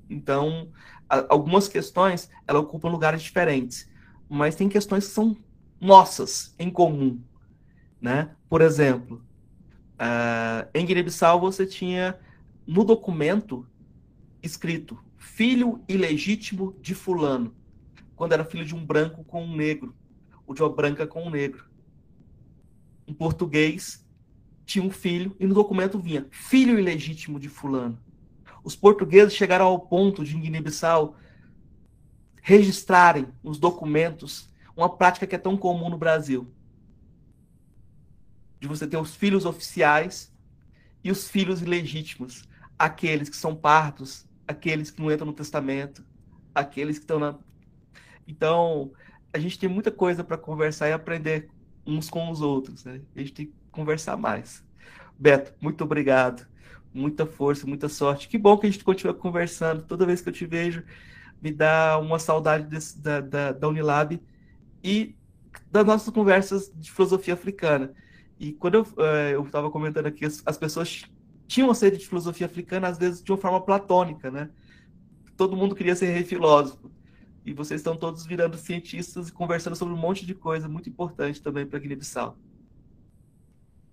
Então, a, algumas questões, ela ocupam lugares diferentes. Mas tem questões que são nossas, em comum, né? Por exemplo, uh, em Guiné-Bissau você tinha no documento escrito filho ilegítimo de fulano, quando era filho de um branco com um negro, ou de uma branca com um negro. Um português tinha um filho e no documento vinha filho ilegítimo de fulano. Os portugueses chegaram ao ponto de em Guiné-Bissau registrarem nos documentos uma prática que é tão comum no Brasil. De você ter os filhos oficiais e os filhos ilegítimos, aqueles que são partos aqueles que não entram no testamento, aqueles que estão na. Então, a gente tem muita coisa para conversar e aprender uns com os outros. Né? A gente tem que conversar mais. Beto, muito obrigado. Muita força, muita sorte. Que bom que a gente continua conversando. Toda vez que eu te vejo, me dá uma saudade desse, da, da, da Unilab e das nossas conversas de filosofia africana. E quando eu eh, estava comentando aqui, as, as pessoas tinham sede de filosofia africana, às vezes de uma forma platônica, né? Todo mundo queria ser rei filósofo. E vocês estão todos virando cientistas e conversando sobre um monte de coisa muito importante também para Guiné-Bissau.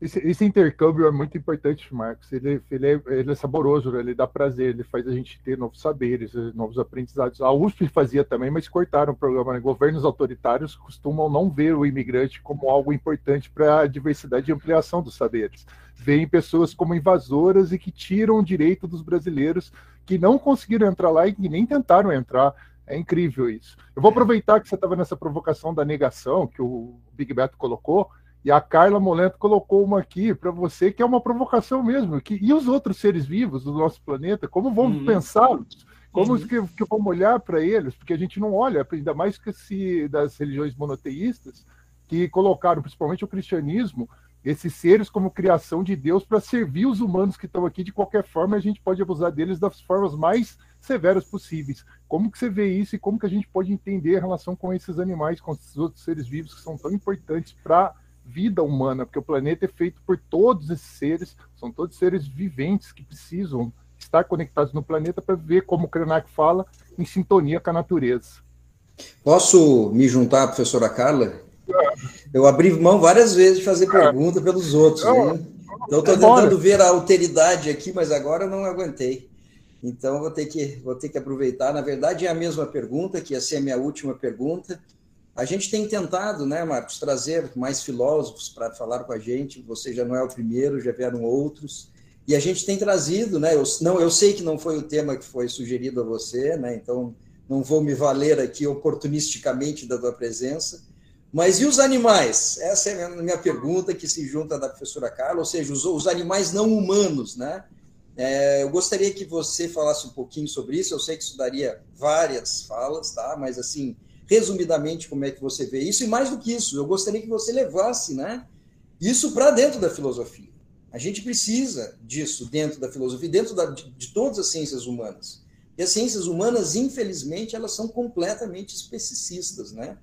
Esse, esse, intercâmbio é muito importante, Marcos. Ele, ele, é, ele é saboroso, né? ele dá prazer, ele faz a gente ter novos saberes, novos aprendizados. A USP fazia também, mas cortaram o programa. Né? Governos autoritários costumam não ver o imigrante como algo importante para a diversidade e ampliação dos saberes. Veem pessoas como invasoras e que tiram o direito dos brasileiros que não conseguiram entrar lá e que nem tentaram entrar. É incrível isso. Eu vou aproveitar que você estava nessa provocação da negação que o Big Beto colocou e a Carla Molento colocou uma aqui para você, que é uma provocação mesmo. Que, e os outros seres vivos do nosso planeta, como vamos uhum. pensá-los? Como uhum. que, que vamos olhar para eles? Porque a gente não olha, ainda mais que se das religiões monoteístas, que colocaram principalmente o cristianismo, esses seres como criação de Deus para servir os humanos que estão aqui de qualquer forma, a gente pode abusar deles das formas mais severas possíveis. Como que você vê isso e como que a gente pode entender a relação com esses animais, com esses outros seres vivos que são tão importantes para vida humana, porque o planeta é feito por todos esses seres, são todos seres viventes que precisam estar conectados no planeta para ver, como o Krenak fala, em sintonia com a natureza. Posso me juntar à professora Carla? Eu abri mão várias vezes de fazer pergunta pelos outros. Né? Então, estou tentando ver a alteridade aqui, mas agora não aguentei. Então, vou ter, que, vou ter que aproveitar. Na verdade, é a mesma pergunta, que ia ser a minha última pergunta. A gente tem tentado, né, Marcos, trazer mais filósofos para falar com a gente. Você já não é o primeiro, já vieram outros. E a gente tem trazido, né? Eu, não, eu sei que não foi o tema que foi sugerido a você, né? Então não vou me valer aqui oportunisticamente da tua presença. Mas e os animais? Essa é a minha pergunta que se junta da professora Carla, ou seja, os, os animais não humanos, né? É, eu gostaria que você falasse um pouquinho sobre isso. Eu sei que isso daria várias falas, tá? Mas assim, resumidamente como é que você vê isso, e mais do que isso, eu gostaria que você levasse né, isso para dentro da filosofia. A gente precisa disso dentro da filosofia, dentro da, de, de, todas as ciências humanas. E as ciências humanas, infelizmente, elas são completamente especicistas, né?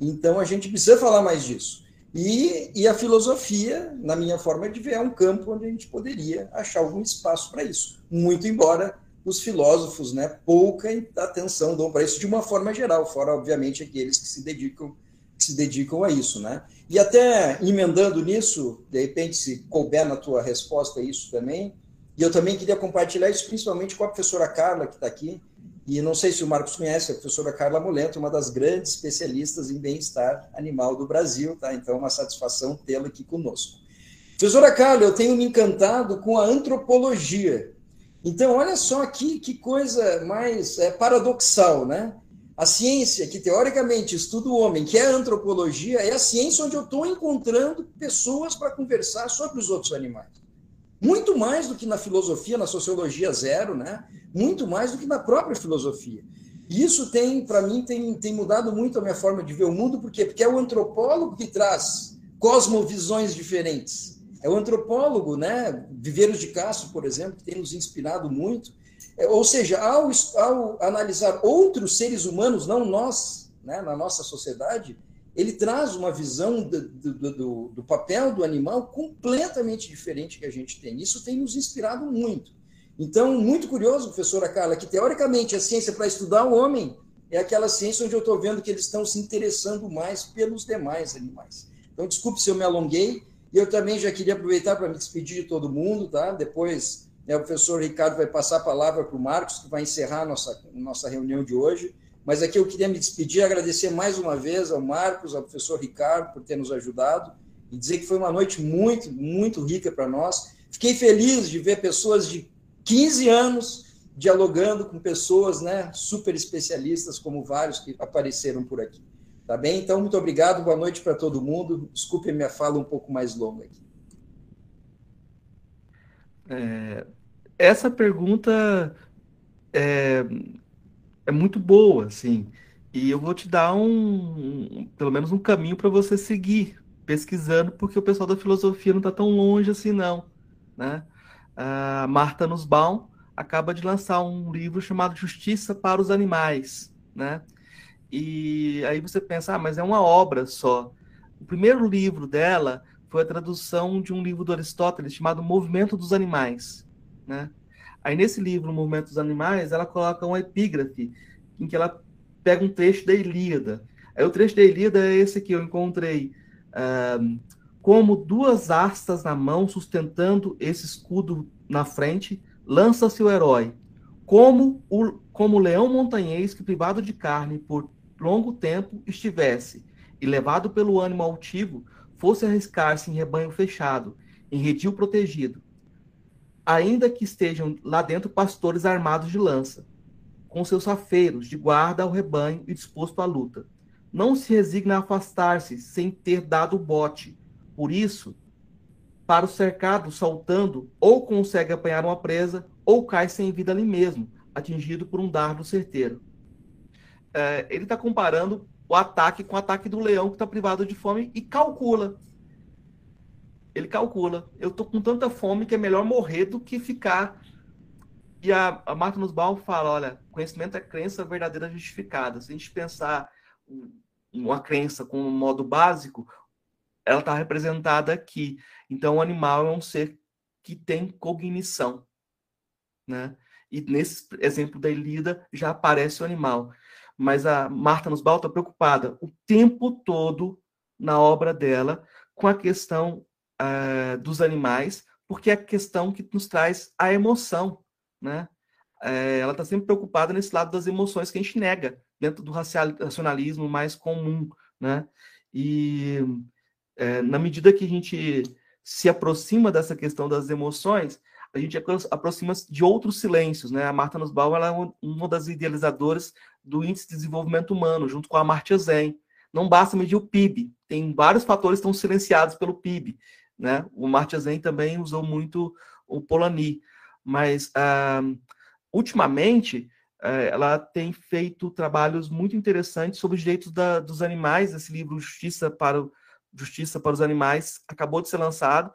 Então a gente precisa falar mais disso. E, e a filosofia, na minha forma de ver, é um campo onde a gente poderia achar algum espaço para isso. Muito embora os filósofos né, pouca atenção dão para isso de uma forma geral, fora, obviamente, aqueles que se dedicam se dedicam a isso, né? E até emendando nisso, de repente, se couber na tua resposta isso também, e eu também queria compartilhar isso principalmente com a professora Carla, que está aqui, e não sei se o Marcos conhece, a professora Carla Molento, uma das grandes especialistas em bem-estar animal do Brasil, tá? Então, uma satisfação tê-la aqui conosco. Professora Carla, eu tenho me encantado com a antropologia. Então, olha só aqui que coisa mais é, paradoxal, né? A ciência que teoricamente estuda o homem, que é a antropologia, é a ciência onde eu estou encontrando pessoas para conversar sobre os outros animais. Muito mais do que na filosofia, na sociologia zero, né? Muito mais do que na própria filosofia. E isso tem, para mim, tem, tem mudado muito a minha forma de ver o mundo, por quê? Porque é o antropólogo que traz cosmovisões diferentes. É o antropólogo, né? Viveiros de Castro, por exemplo, que tem nos inspirado muito é, ou seja, ao, ao analisar outros seres humanos, não nós, né, na nossa sociedade, ele traz uma visão do, do, do, do, papel do animal completamente diferente que a gente tem. Isso tem nos inspirado muito. Então, muito curioso, professora Carla, que teoricamente a ciência para estudar o homem é aquela ciência onde eu estou vendo que eles estão se interessando mais pelos demais animais. Então, desculpe se eu me alonguei, e eu também já queria aproveitar para me despedir de todo mundo, tá? Depois né, o professor Ricardo vai passar a palavra para o Marcos, que vai encerrar a nossa, nossa reunião de hoje. Mas aqui eu queria me despedir, agradecer mais uma vez ao Marcos, ao professor Ricardo, por ter nos ajudado, e dizer que foi uma noite muito, muito rica para nós. Fiquei feliz de ver pessoas de 15 anos dialogando com pessoas né, super especialistas, como vários que apareceram por aqui. Tá bem? Então, muito obrigado, boa noite para todo mundo. Desculpe minha fala um pouco mais longa aqui. É, essa pergunta é, é muito boa, assim, e eu vou te dar um, um pelo menos um caminho para você seguir pesquisando, porque o pessoal da filosofia não está tão longe assim, não, né? A Marta Nussbaum acaba de lançar um livro chamado Justiça para os Animais, né? E aí você pensa, ah, mas é uma obra só. O primeiro livro dela foi a tradução de um livro do Aristóteles chamado Movimento dos Animais, né? Aí nesse livro, Movimento dos Animais, ela coloca uma epígrafe em que ela pega um trecho da Ilíada. Aí o trecho da Ilíada é esse que eu encontrei. Uh, como duas astas na mão, sustentando esse escudo na frente, lança-se o herói. Como o como leão montanhês que, privado de carne por longo tempo, estivesse, e levado pelo ânimo altivo, fosse arriscar-se em rebanho fechado, em redil protegido, ainda que estejam lá dentro pastores armados de lança, com seus safeiros de guarda ao rebanho e disposto à luta. Não se resigna a afastar-se sem ter dado o bote. Por isso, para o cercado saltando, ou consegue apanhar uma presa, ou cai sem vida ali mesmo, atingido por um dardo certeiro. É, ele está comparando o ataque com o ataque do leão que está privado de fome e calcula. Ele calcula. Eu estou com tanta fome que é melhor morrer do que ficar. E a, a Marta Nussbaum fala: olha, conhecimento é crença verdadeira justificada. Se a gente pensar uma crença com um modo básico, ela está representada aqui. Então, o animal é um ser que tem cognição. Né? E nesse exemplo da Elida já aparece o animal mas a Marta Nussbaum está preocupada o tempo todo na obra dela com a questão uh, dos animais, porque é a questão que nos traz a emoção, né? É, ela está sempre preocupada nesse lado das emoções que a gente nega dentro do racionalismo mais comum, né? E é, na medida que a gente se aproxima dessa questão das emoções, a gente aproxima de outros silêncios, né? A Marta Nussbaum ela é uma das idealizadoras do Índice de Desenvolvimento Humano, junto com a Amartya Sen. Não basta medir o PIB, tem vários fatores que estão silenciados pelo PIB. Né? O Amartya Sen também usou muito o Polanyi, mas uh, ultimamente uh, ela tem feito trabalhos muito interessantes sobre os direitos da, dos animais. Esse livro Justiça para, o, Justiça para os Animais acabou de ser lançado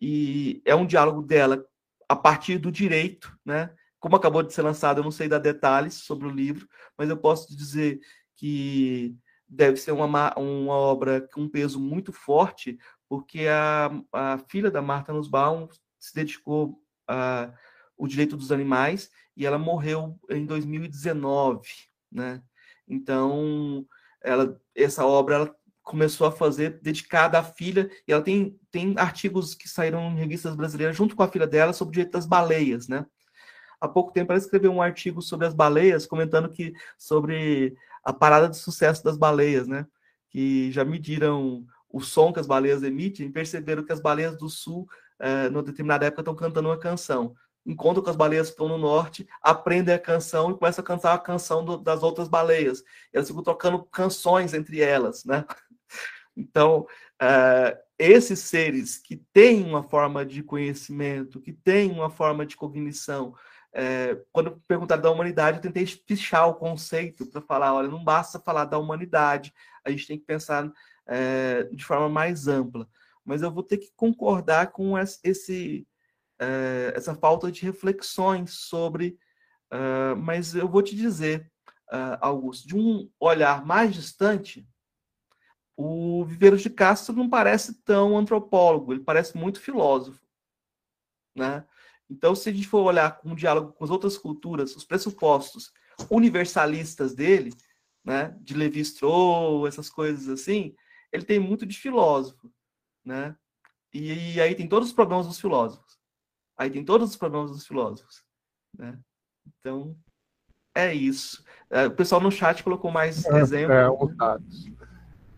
e é um diálogo dela a partir do direito, né? Como acabou de ser lançado, eu não sei dar detalhes sobre o livro, mas eu posso dizer que deve ser uma, uma obra com um peso muito forte, porque a, a filha da Marta Nussbaum se dedicou ao direito dos animais e ela morreu em 2019, né? Então, ela, essa obra ela começou a fazer dedicada à filha, e ela tem, tem artigos que saíram em revistas brasileiras junto com a filha dela sobre o direito das baleias, né? Há pouco tempo ela escreveu um artigo sobre as baleias, comentando que sobre a parada de sucesso das baleias, né? Que já mediram o som que as baleias emitem perceberam que as baleias do sul, eh, numa determinada época, estão cantando uma canção. Encontram com as baleias que estão no norte, aprendem a canção e começam a cantar a canção do, das outras baleias. Elas ficam trocando canções entre elas, né? Então, uh, esses seres que têm uma forma de conhecimento, que têm uma forma de cognição, é, quando perguntaram da humanidade, eu tentei pichar o conceito para falar, olha, não basta falar da humanidade, a gente tem que pensar é, de forma mais ampla. Mas eu vou ter que concordar com esse, é, essa falta de reflexões sobre. Mas eu vou te dizer, Augusto, de um olhar mais distante, o Viveiros de Castro não parece tão antropólogo, ele parece muito filósofo. Né? Então, se a gente for olhar com um diálogo com as outras culturas, os pressupostos universalistas dele, né, de Levi-Strauss, essas coisas assim, ele tem muito de filósofo, né? E, e, aí tem todos os problemas dos filósofos. Aí tem todos os problemas dos filósofos, né? Então, é isso. É, o pessoal no chat colocou mais é, exemplos. É,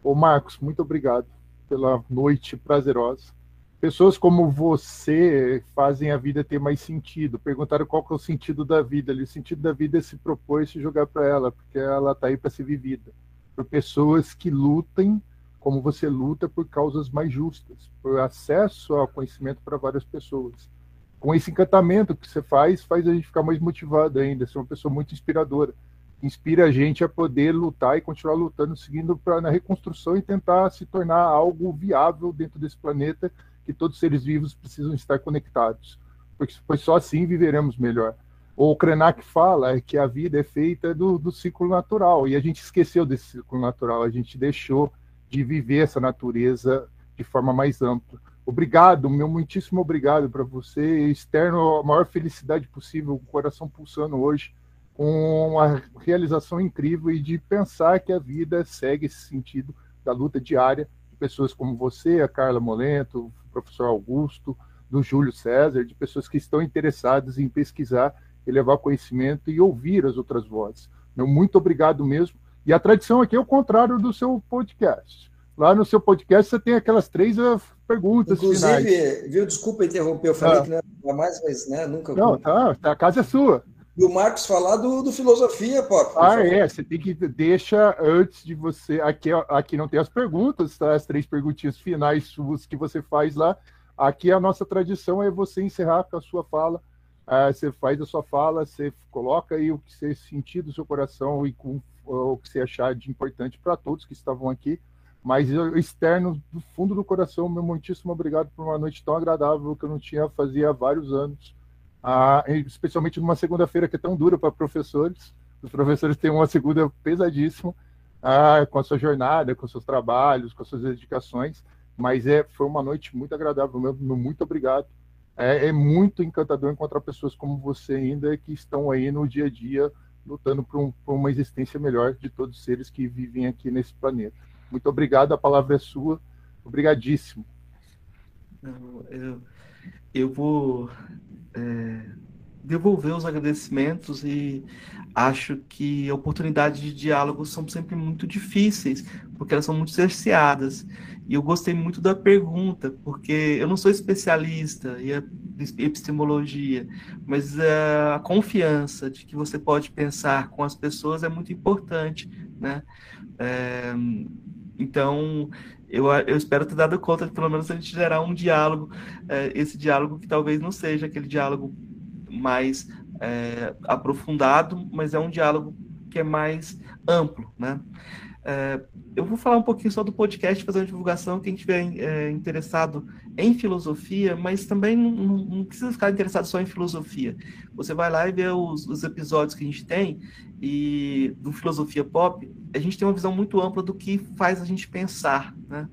Ô Marcos, muito obrigado pela noite prazerosa. Pessoas como você fazem a vida ter mais sentido. Perguntaram qual que é o sentido da vida. O sentido da vida é se propor e se jogar para ela, porque ela está aí para ser vivida. Por pessoas que lutem como você luta por causas mais justas, por acesso ao conhecimento para várias pessoas. Com esse encantamento que você faz, faz a gente ficar mais motivado ainda. Você é uma pessoa muito inspiradora inspira a gente a poder lutar e continuar lutando, seguindo pra, na reconstrução e tentar se tornar algo viável dentro desse planeta que todos os seres vivos precisam estar conectados, porque pois só assim viveremos melhor. O Krenak fala que a vida é feita do, do ciclo natural e a gente esqueceu desse ciclo natural, a gente deixou de viver essa natureza de forma mais ampla. Obrigado, meu muitíssimo obrigado para você. Externo a maior felicidade possível, o coração pulsando hoje com uma realização incrível e de pensar que a vida segue esse sentido da luta diária de pessoas como você, a Carla Molento, o professor Augusto, do Júlio César, de pessoas que estão interessadas em pesquisar e levar conhecimento e ouvir as outras vozes. Meu muito obrigado mesmo. E a tradição aqui é o contrário do seu podcast. Lá no seu podcast você tem aquelas três uh, perguntas Inclusive, finais. viu, desculpa interromper, eu falei ah. que não era mais, mas né, nunca... Não, tá, tá, a casa é sua e o Marcos falar do, do filosofia, Pop. Ah, é. Você tem que deixa antes de você. Aqui, aqui não tem as perguntas, tá? As três perguntinhas finais suas que você faz lá. Aqui a nossa tradição é você encerrar com a sua fala. Ah, você faz a sua fala, você coloca aí o que você sentir do seu coração e com o que você achar de importante para todos que estavam aqui. Mas eu, externo, do fundo do coração, meu muitíssimo obrigado por uma noite tão agradável que eu não tinha fazia vários anos especialmente numa segunda-feira que é tão dura para professores. Os professores têm uma segunda pesadíssima com a sua jornada, com seus trabalhos, com suas dedicações, mas é, foi uma noite muito agradável, meu, muito obrigado. É, é, muito encantador encontrar pessoas como você ainda que estão aí no dia a dia lutando por, um, por uma existência melhor de todos os seres que vivem aqui nesse planeta. Muito obrigado, a palavra é sua. Obrigadíssimo. Eu vou é, devolver os agradecimentos e acho que oportunidades de diálogo são sempre muito difíceis, porque elas são muito cerceadas. E eu gostei muito da pergunta, porque eu não sou especialista em epistemologia, mas é, a confiança de que você pode pensar com as pessoas é muito importante, né? É, então, eu, eu espero ter dado conta de pelo menos a gente gerar um diálogo, é, esse diálogo que talvez não seja aquele diálogo mais é, aprofundado, mas é um diálogo que é mais amplo, né? É, eu vou falar um pouquinho só do podcast, fazer uma divulgação, quem estiver é, interessado em filosofia, mas também não, não, precisa ficar interessado só em filosofia. Você vai lá e vê os, os, episódios que a gente tem, e do Filosofia Pop, a gente tem uma visão muito ampla do que faz a gente pensar, né?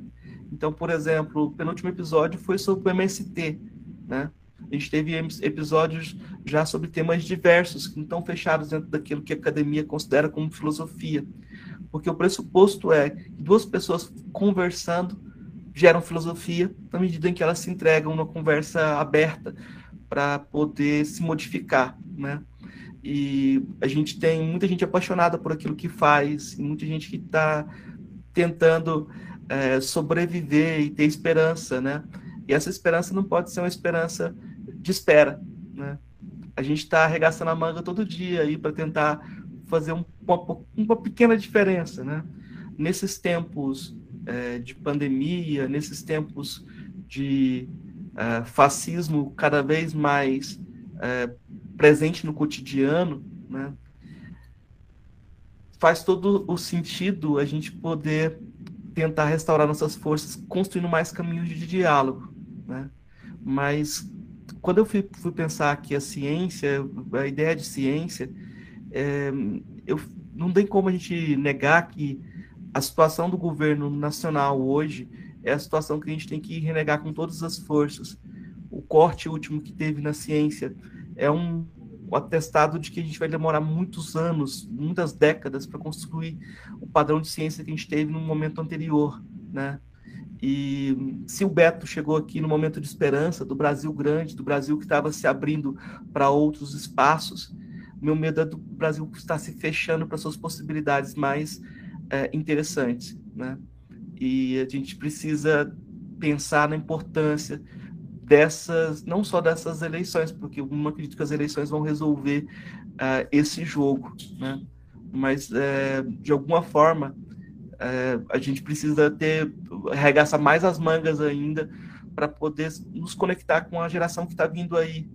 Então, por exemplo, o penúltimo episódio foi sobre o MST, né? A gente teve episódios já sobre temas diversos, que não estão fechados dentro daquilo que a academia considera como filosofia porque o pressuposto é que duas pessoas conversando geram filosofia na medida em que elas se entregam numa conversa aberta para poder se modificar, né? E a gente tem muita gente apaixonada por aquilo que faz, muita gente que está tentando é, sobreviver e ter esperança, né? E essa esperança não pode ser uma esperança de espera, né? A gente está arregaçando a manga todo dia aí para tentar fazer um, uma, uma, pequena diferença, né? Nesses tempos é, de pandemia, nesses tempos de é, fascismo cada vez mais é, presente no cotidiano, né? Faz todo o sentido a gente poder tentar restaurar nossas forças, construindo mais caminhos de diálogo, né? Mas quando eu fui, fui pensar que a ciência, a ideia de ciência, é, eu, não tem como a gente negar que a situação do governo nacional hoje é a situação que a gente tem que renegar com todas as forças. O corte último que teve na ciência é um, um atestado de que a gente vai demorar muitos anos, muitas décadas para construir o padrão de ciência que a gente teve no momento anterior, né? E se o Beto chegou aqui no momento de esperança do Brasil grande, do Brasil que estava se abrindo para outros espaços, meu medo é do Brasil estar se fechando para suas possibilidades mais é, interessantes, né? E a gente precisa pensar na importância dessas, não só dessas eleições, porque eu não acredito que as eleições vão resolver uh, esse jogo, né? Mas, uh, de alguma forma, uh, a gente precisa ter, arregaçar mais as mangas ainda para poder nos conectar com a geração que está vindo aí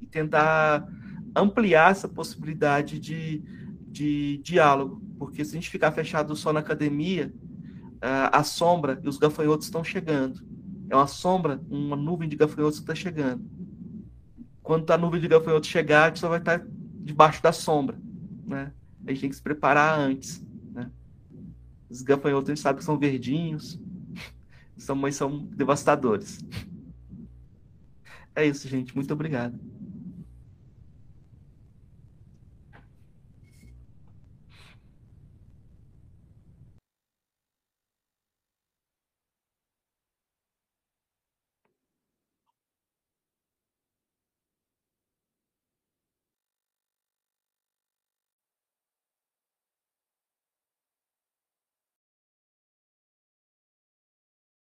e tentar ampliar essa possibilidade de, de diálogo, porque se a gente ficar fechado só na academia, a sombra e os gafanhotos estão chegando é uma sombra, uma nuvem de gafanhotos que está chegando. Quando a nuvem de gafanhotos chegar, a gente só vai estar tá debaixo da sombra, né? A gente tem que se preparar antes? Os gafanhotos, a gente sabe que são verdinhos, são, mas são devastadores. É isso, gente. Muito obrigado.